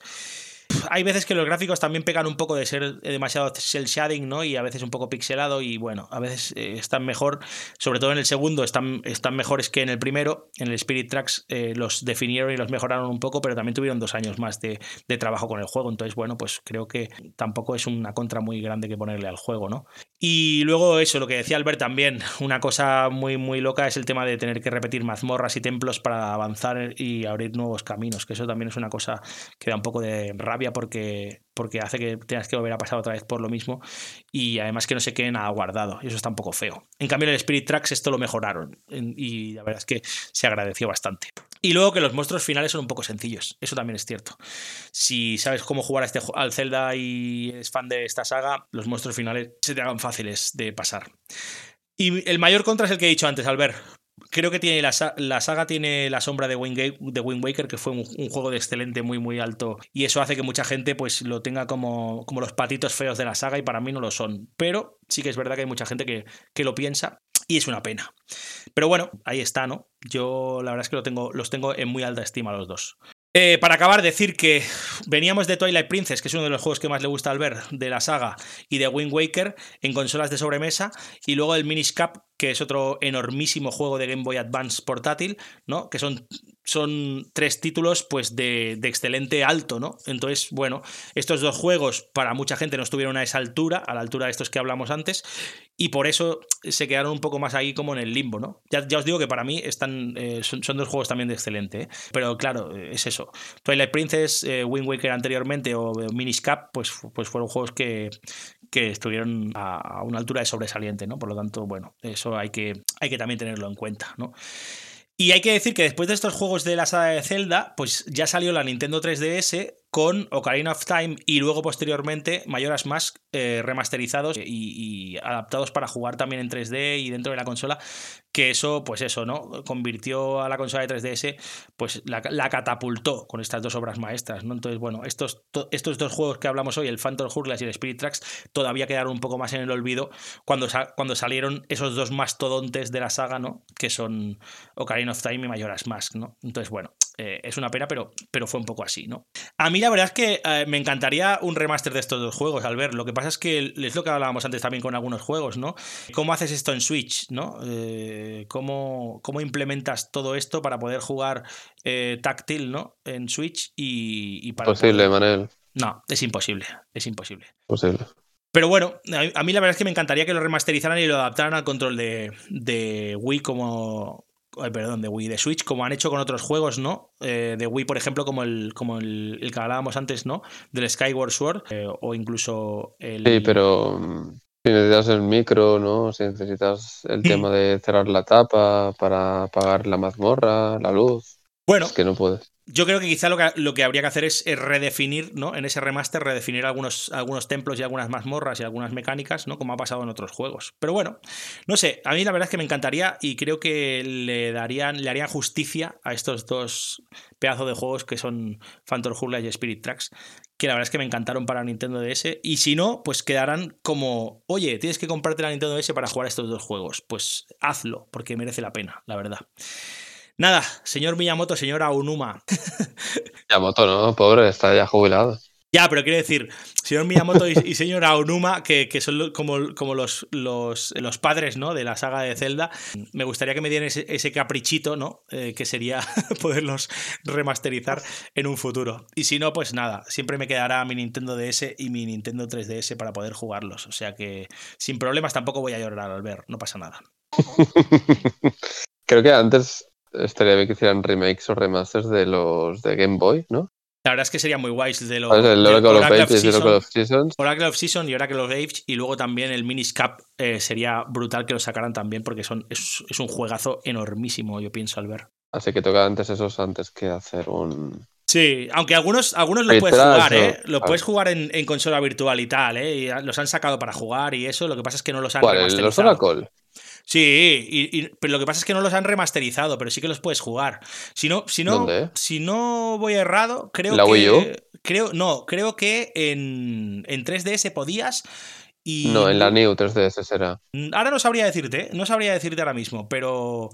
B: hay veces que los gráficos también pegan un poco de ser demasiado cel shading, ¿no? Y a veces un poco pixelado y bueno, a veces eh, están mejor, sobre todo en el segundo, están, están mejores que en el primero. En el Spirit Tracks eh, los definieron y los mejoraron un poco, pero también tuvieron dos años más de, de, trabajo con el juego. Entonces, bueno, pues creo que tampoco es una contra muy grande que ponerle al juego, ¿no? Y luego eso, lo que decía Albert también, una cosa muy, muy loca es el tema de tener que repetir mazmorras y templos para avanzar y abrir nuevos caminos, que eso también es una cosa que da un poco de rabia porque, porque hace que tengas que volver a pasar otra vez por lo mismo y además que no se quede nada y eso está un poco feo. En cambio, en el Spirit Tracks esto lo mejoraron y la verdad es que se agradeció bastante. Y luego que los monstruos finales son un poco sencillos, eso también es cierto. Si sabes cómo jugar a este, al Zelda y eres fan de esta saga, los monstruos finales se te hagan fáciles de pasar. Y el mayor contra es el que he dicho antes, Albert. Creo que tiene la, saga tiene la sombra de Wind, de Waker, que fue un, juego de excelente, muy, muy alto. Y eso hace que mucha gente pues, lo tenga como, como los patitos feos de la saga, y para mí no lo son. Pero sí que es verdad que hay mucha gente que, que lo piensa y es una pena. Pero bueno, ahí está, ¿no? Yo la verdad es que lo tengo, los tengo en muy alta estima los dos. Eh, para acabar, decir que veníamos de Twilight Princess, que es uno de los juegos que más le gusta al ver de la saga, y de Wind Waker en consolas de sobremesa, y luego el Minish Cap, que es otro enormísimo juego de Game Boy Advance portátil, ¿no? Que son son tres títulos pues de, de, excelente alto, ¿no? Entonces, bueno, estos dos juegos para mucha gente no estuvieron a esa altura, a la altura de estos que hablamos antes, y por eso se quedaron un poco más ahí como en el limbo, ¿no? Ya, ya os digo que para mí están, eh, son, dos juegos también de excelente, ¿eh? pero claro, es eso. Twilight Princess, eh, Wind Waker anteriormente o Minish Cap, pues, pues fueron juegos que, que estuvieron a, una altura de sobresaliente, ¿no? Por lo tanto, bueno, eso hay que, hay que también tenerlo en cuenta, ¿no? Y hay que decir que después de estos juegos de la saga de Zelda, pues ya salió la Nintendo 3DS con Ocarina of Time y luego posteriormente Mayoras Mask eh, remasterizados y, adaptados para jugar también en 3D y dentro de la consola, que eso, pues eso, ¿no? Convirtió a la consola de 3DS, pues la, catapultó con estas dos obras maestras, ¿no? Entonces, bueno, estos, estos dos juegos que hablamos hoy, el Phantom Hourglass y el Spirit Tracks, todavía quedaron un poco más en el olvido cuando, cuando salieron esos dos mastodontes de la saga, ¿no? Que son Ocarina of Time y Mayoras Mask, ¿no? Entonces, bueno, eh, es una pena, pero, pero fue un poco así, ¿no? A mí la verdad es que eh, me encantaría un remaster de estos dos juegos, al ver. Lo que pasa es que es lo que hablábamos antes también con algunos juegos, ¿no? ¿Cómo haces esto en Switch, ¿no? Eh, ¿cómo, implementas todo esto para poder jugar táctil, ¿no? En Switch y, para...
C: Posible, Manel.
B: No, es imposible, es imposible.
C: Posible.
B: Pero bueno, a mí la verdad es que me encantaría que lo remasterizaran y lo adaptaran al control de, de Wii como, perdón, de Wii, de Switch, como han hecho con otros juegos, ¿no? Eh, de Wii, por ejemplo, como el, como el, que hablábamos antes, ¿no? Del Skyward Sword, eh, o incluso el...
C: Sí, pero mm, si necesitas el micro, ¿no? Si necesitas el tema de cerrar la tapa para apagar la mazmorra, la luz.
B: Bueno.
C: Es que no puedes.
B: Yo creo que quizá lo que, lo que habría que hacer es, redefinir, ¿no? En ese remaster, redefinir algunos, algunos templos y algunas mazmorras y algunas mecánicas, ¿no? Como ha pasado en otros juegos. Pero bueno, no sé, a mí la verdad es que me encantaría y creo que le darían, le harían justicia a estos dos pedazos de juegos que son Phantom Hourglass y Spirit Tracks, que la verdad es que me encantaron para Nintendo DS. Y si no, pues quedarán como, oye, tienes que comprarte la Nintendo DS para jugar estos dos juegos. Pues hazlo, porque merece la pena, la verdad. Nada, señor Miyamoto, señora Unuma.
C: Miyamoto, no, pobre, está ya jubilado.
B: Ya, pero quiero decir, señor Miyamoto y, señora Onuma, que, son como, como los, los, los, padres ¿no? de la saga de Zelda, me gustaría que me dieran ese, caprichito, ¿no? Eh, que sería poderlos remasterizar en un futuro. Y si no, pues nada, siempre me quedará mi Nintendo DS y mi Nintendo 3DS para poder jugarlos. O sea que sin problemas tampoco voy a llorar al ver, no pasa nada.
C: Creo que antes estaría bien que hicieran remakes o remasters de los de Game Boy, ¿no?
B: La verdad es que sería muy guay de los
C: Oracle, of, Oracle
B: Seasons. Oracle of Season y Oracle of Age y luego también el Minis Cap eh, sería brutal que lo sacaran también porque son, es, es, un juegazo enormísimo, yo pienso, al ver.
C: Así que toca antes esos antes que hacer un...
B: Sí, aunque algunos, algunos lo puedes jugar, ¿eh? Lo puedes jugar en, en, consola virtual y tal, ¿eh? Y los han sacado para jugar y eso, lo que pasa es que no los han
C: ¿Cuál, ¿Los Oracle?
B: Sí, y, pero lo que pasa es que no los han remasterizado, pero sí que los puedes jugar. Si no, si no, si no voy errado, creo
C: ¿La
B: que.
C: Wii U?
B: Creo, no, creo que en, en 3DS podías. Y...
C: No, en la New 3DS será.
B: Ahora no sabría decirte, no sabría decirte ahora mismo, pero.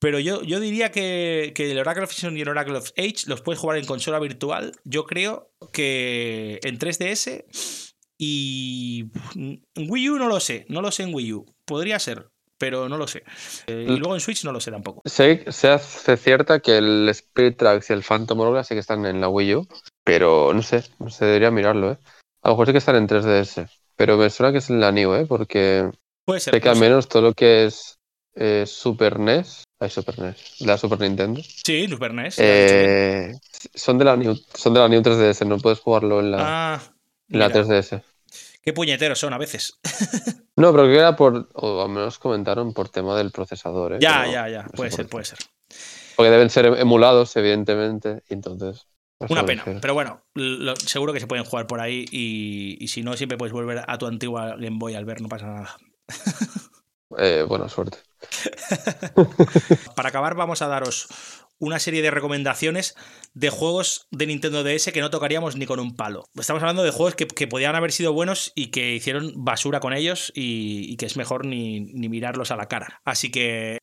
B: Pero yo, yo diría que, que, el Oracle of Season y el Oracle of Age los puedes jugar en consola virtual. Yo creo que en 3DS y en Wii U no lo sé, no lo sé en Wii U. Podría ser, pero no lo sé. Eh, y luego en Switch no lo sé tampoco.
C: Se, se hace cierta que el Spirit Tracks y el Phantom Hourglass sí que están en la Wii U, pero no sé, no sé, debería mirarlo, ¿eh? A lo mejor sí que están en 3DS, pero me suena que es en la New, ¿eh? Porque
B: puede ser,
C: sé que al menos todo lo que es eh, Super NES, hay Super NES, la Super Nintendo.
B: Sí, Super NES.
C: Eh, son de la New, son de la New 3DS, no puedes jugarlo en la,
B: ah,
C: en la 3DS.
B: Qué puñeteros son a veces.
C: no, pero que era por, o al menos comentaron por tema del procesador. ¿eh?
B: Ya, ya, ya, puede ser, puede ser.
C: Porque deben ser emulados, evidentemente, y entonces...
B: Una pena, pero bueno, seguro que se pueden jugar por ahí y, si no, siempre puedes volver a tu antigua Game Boy al ver, no pasa nada.
C: Eh, buena suerte.
B: Para acabar, vamos a daros una serie de recomendaciones de juegos de Nintendo DS que no tocaríamos ni con un palo. Estamos hablando de juegos que, podían haber sido buenos y que hicieron basura con ellos y, y que es mejor ni, ni mirarlos a la cara. Así que...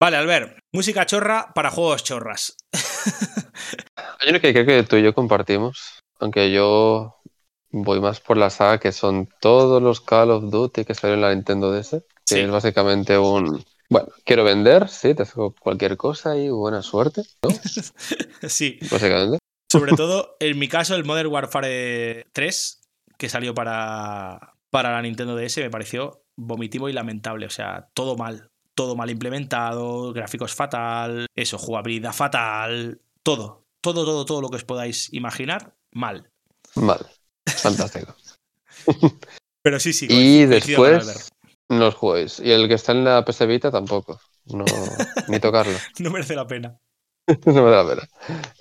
B: Vale, Albert, música chorra para juegos chorras.
C: Hay uno que creo que tú y yo compartimos, aunque yo voy más por la saga que son todos los Call of Duty que salieron en la Nintendo DS, que es básicamente un... Bueno, quiero vender, sí, te saco cualquier cosa y buena suerte, ¿no?
B: sí.
C: Básicamente.
B: Sobre todo, en mi caso, el Modern Warfare 3, que salió para, para la Nintendo DS, me pareció vomitivo y lamentable. O sea, todo mal todo mal implementado, gráficos fatal, eso, jugabilidad fatal, todo, todo, todo, todo lo que os podáis imaginar, mal.
C: Mal, fantástico.
B: Pero sí, sí.
C: Y después no os juguéis. Y el que está en la PS Vita tampoco. No, ni tocarlo.
B: no merece la pena.
C: no merece la pena.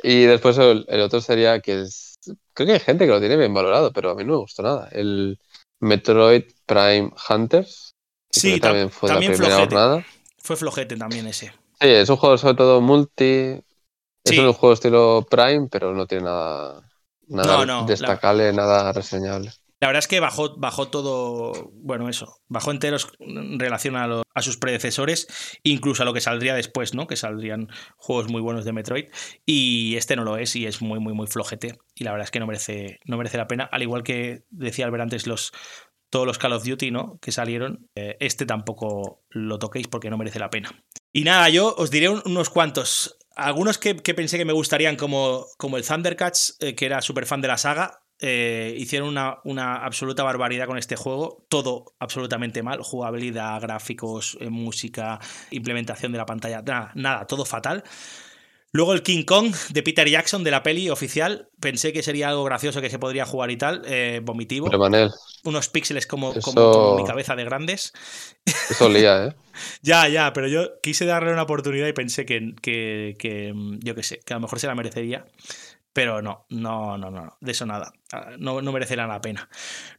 C: Y después el, otro sería que es. Creo que hay gente que lo tiene bien valorado, pero a mí no me gustó nada. El Metroid Prime Hunters.
B: Sí, también fue la primera jornada. Fue flojete también ese.
C: Sí, es un juego sobre todo multi. Es un juego estilo Prime, pero no tiene nada, nada destacable, nada reseñable.
B: La verdad es que bajó, bajó todo, bueno, eso, bajó enteros en relación a, a, sus predecesores, incluso a lo que saldría después, ¿no? Que saldrían juegos muy buenos de Metroid. Y este no lo es y es muy, muy, muy flojete. Y la verdad es que no merece, no merece la pena. Al igual que decía Albert antes, los, todos los Call of Duty ¿no? que salieron. Eh, este tampoco lo toquéis porque no merece la pena. Y nada, yo os diré unos cuantos. Algunos que, pensé que me gustarían, como, como el Thundercats, eh, que era súper fan de la saga, eh, hicieron una, una, absoluta barbaridad con este juego. Todo absolutamente mal. Jugabilidad, gráficos, música, implementación de la pantalla. Nada, nada, todo fatal. Luego el King Kong de Peter Jackson de la peli oficial. Pensé que sería algo gracioso que se podría jugar y tal. Eh, vomitivo. Unos píxeles como, como, mi cabeza de grandes.
C: Eso olía, ¿eh?
B: ya, ya, pero yo quise darle una oportunidad y pensé que, que, yo qué sé, que a lo mejor se la merecería. Pero no, no, no, no, de eso nada. Ah, no, no merecerá la pena.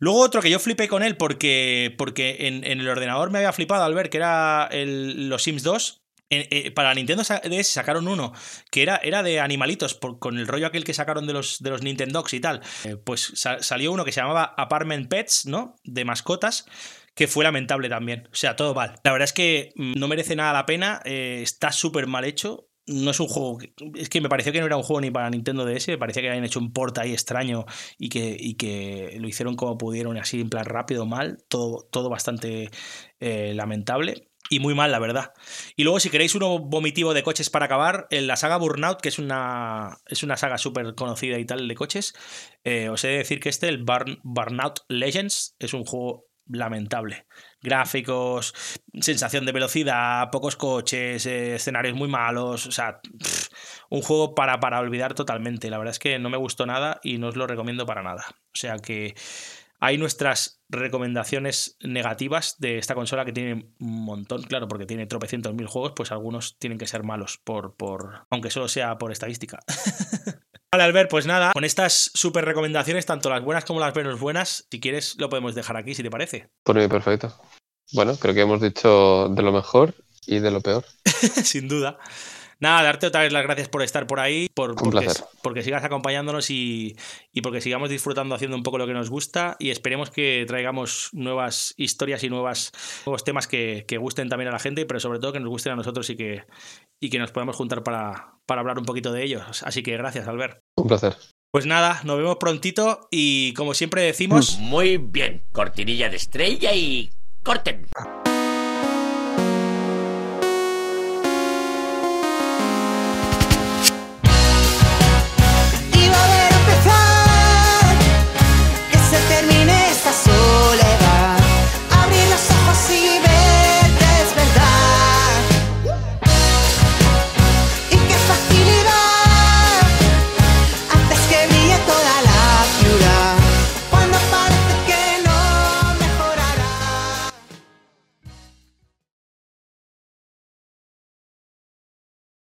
B: Luego otro que yo flipé con él porque, porque en, el ordenador me había flipado al ver que era el, los Sims 2 eh, para Nintendo DS sacaron uno que era, era de animalitos, con el rollo aquel que sacaron de los, de los Nintendogs y tal. Eh, pues salió uno que se llamaba Apartment Pets, ¿no? De mascotas que fue lamentable también. O sea, todo mal. La verdad es que mm, no merece nada la pena, eh, está súper mal hecho. No es un juego. es que me pareció que no era un juego ni para Nintendo DS, me parecía que habían hecho un port ahí extraño y que, y que lo hicieron como pudieron, así en plan rápido, mal. Todo, todo bastante lamentable y muy mal, la verdad. Y luego, si queréis uno vomitivo de coches para acabar, en la saga Burnout, que es una, es una saga súper conocida y tal de coches, eh, os he de decir que este, el Burnout Legends, es un juego lamentable. Gráficos, sensación de velocidad, pocos coches, eh, escenarios muy malos, o sea, un juego para, para olvidar totalmente. La verdad es que no me gustó nada y no os lo recomiendo para nada. O sea que hay nuestras recomendaciones negativas de esta consola que tiene un montón, claro, porque tiene tropecientos mil juegos, pues algunos tienen que ser malos, por, por aunque solo sea por estadística. vale, Albert, pues nada, con estas super recomendaciones, tanto las buenas como las menos buenas, si quieres lo podemos dejar aquí, si te parece.
C: Por mí, perfecto. Bueno, creo que hemos dicho de lo mejor y de lo peor.
B: Sin duda. Nada, darte otra vez las gracias por estar por ahí, por,
C: porque,
B: porque, sigas acompañándonos y, porque sigamos disfrutando haciendo un poco lo que nos gusta y esperemos que traigamos nuevas historias y nuevas, nuevos temas que, gusten también a la gente, pero sobre todo que nos gusten a nosotros y que, y que nos podamos juntar para, para hablar un poquito de ellos. Así que gracias, Albert.
C: Un placer.
B: Pues nada, nos vemos prontito y como siempre decimos...
J: Muy bien, cortinilla de estrella y corten.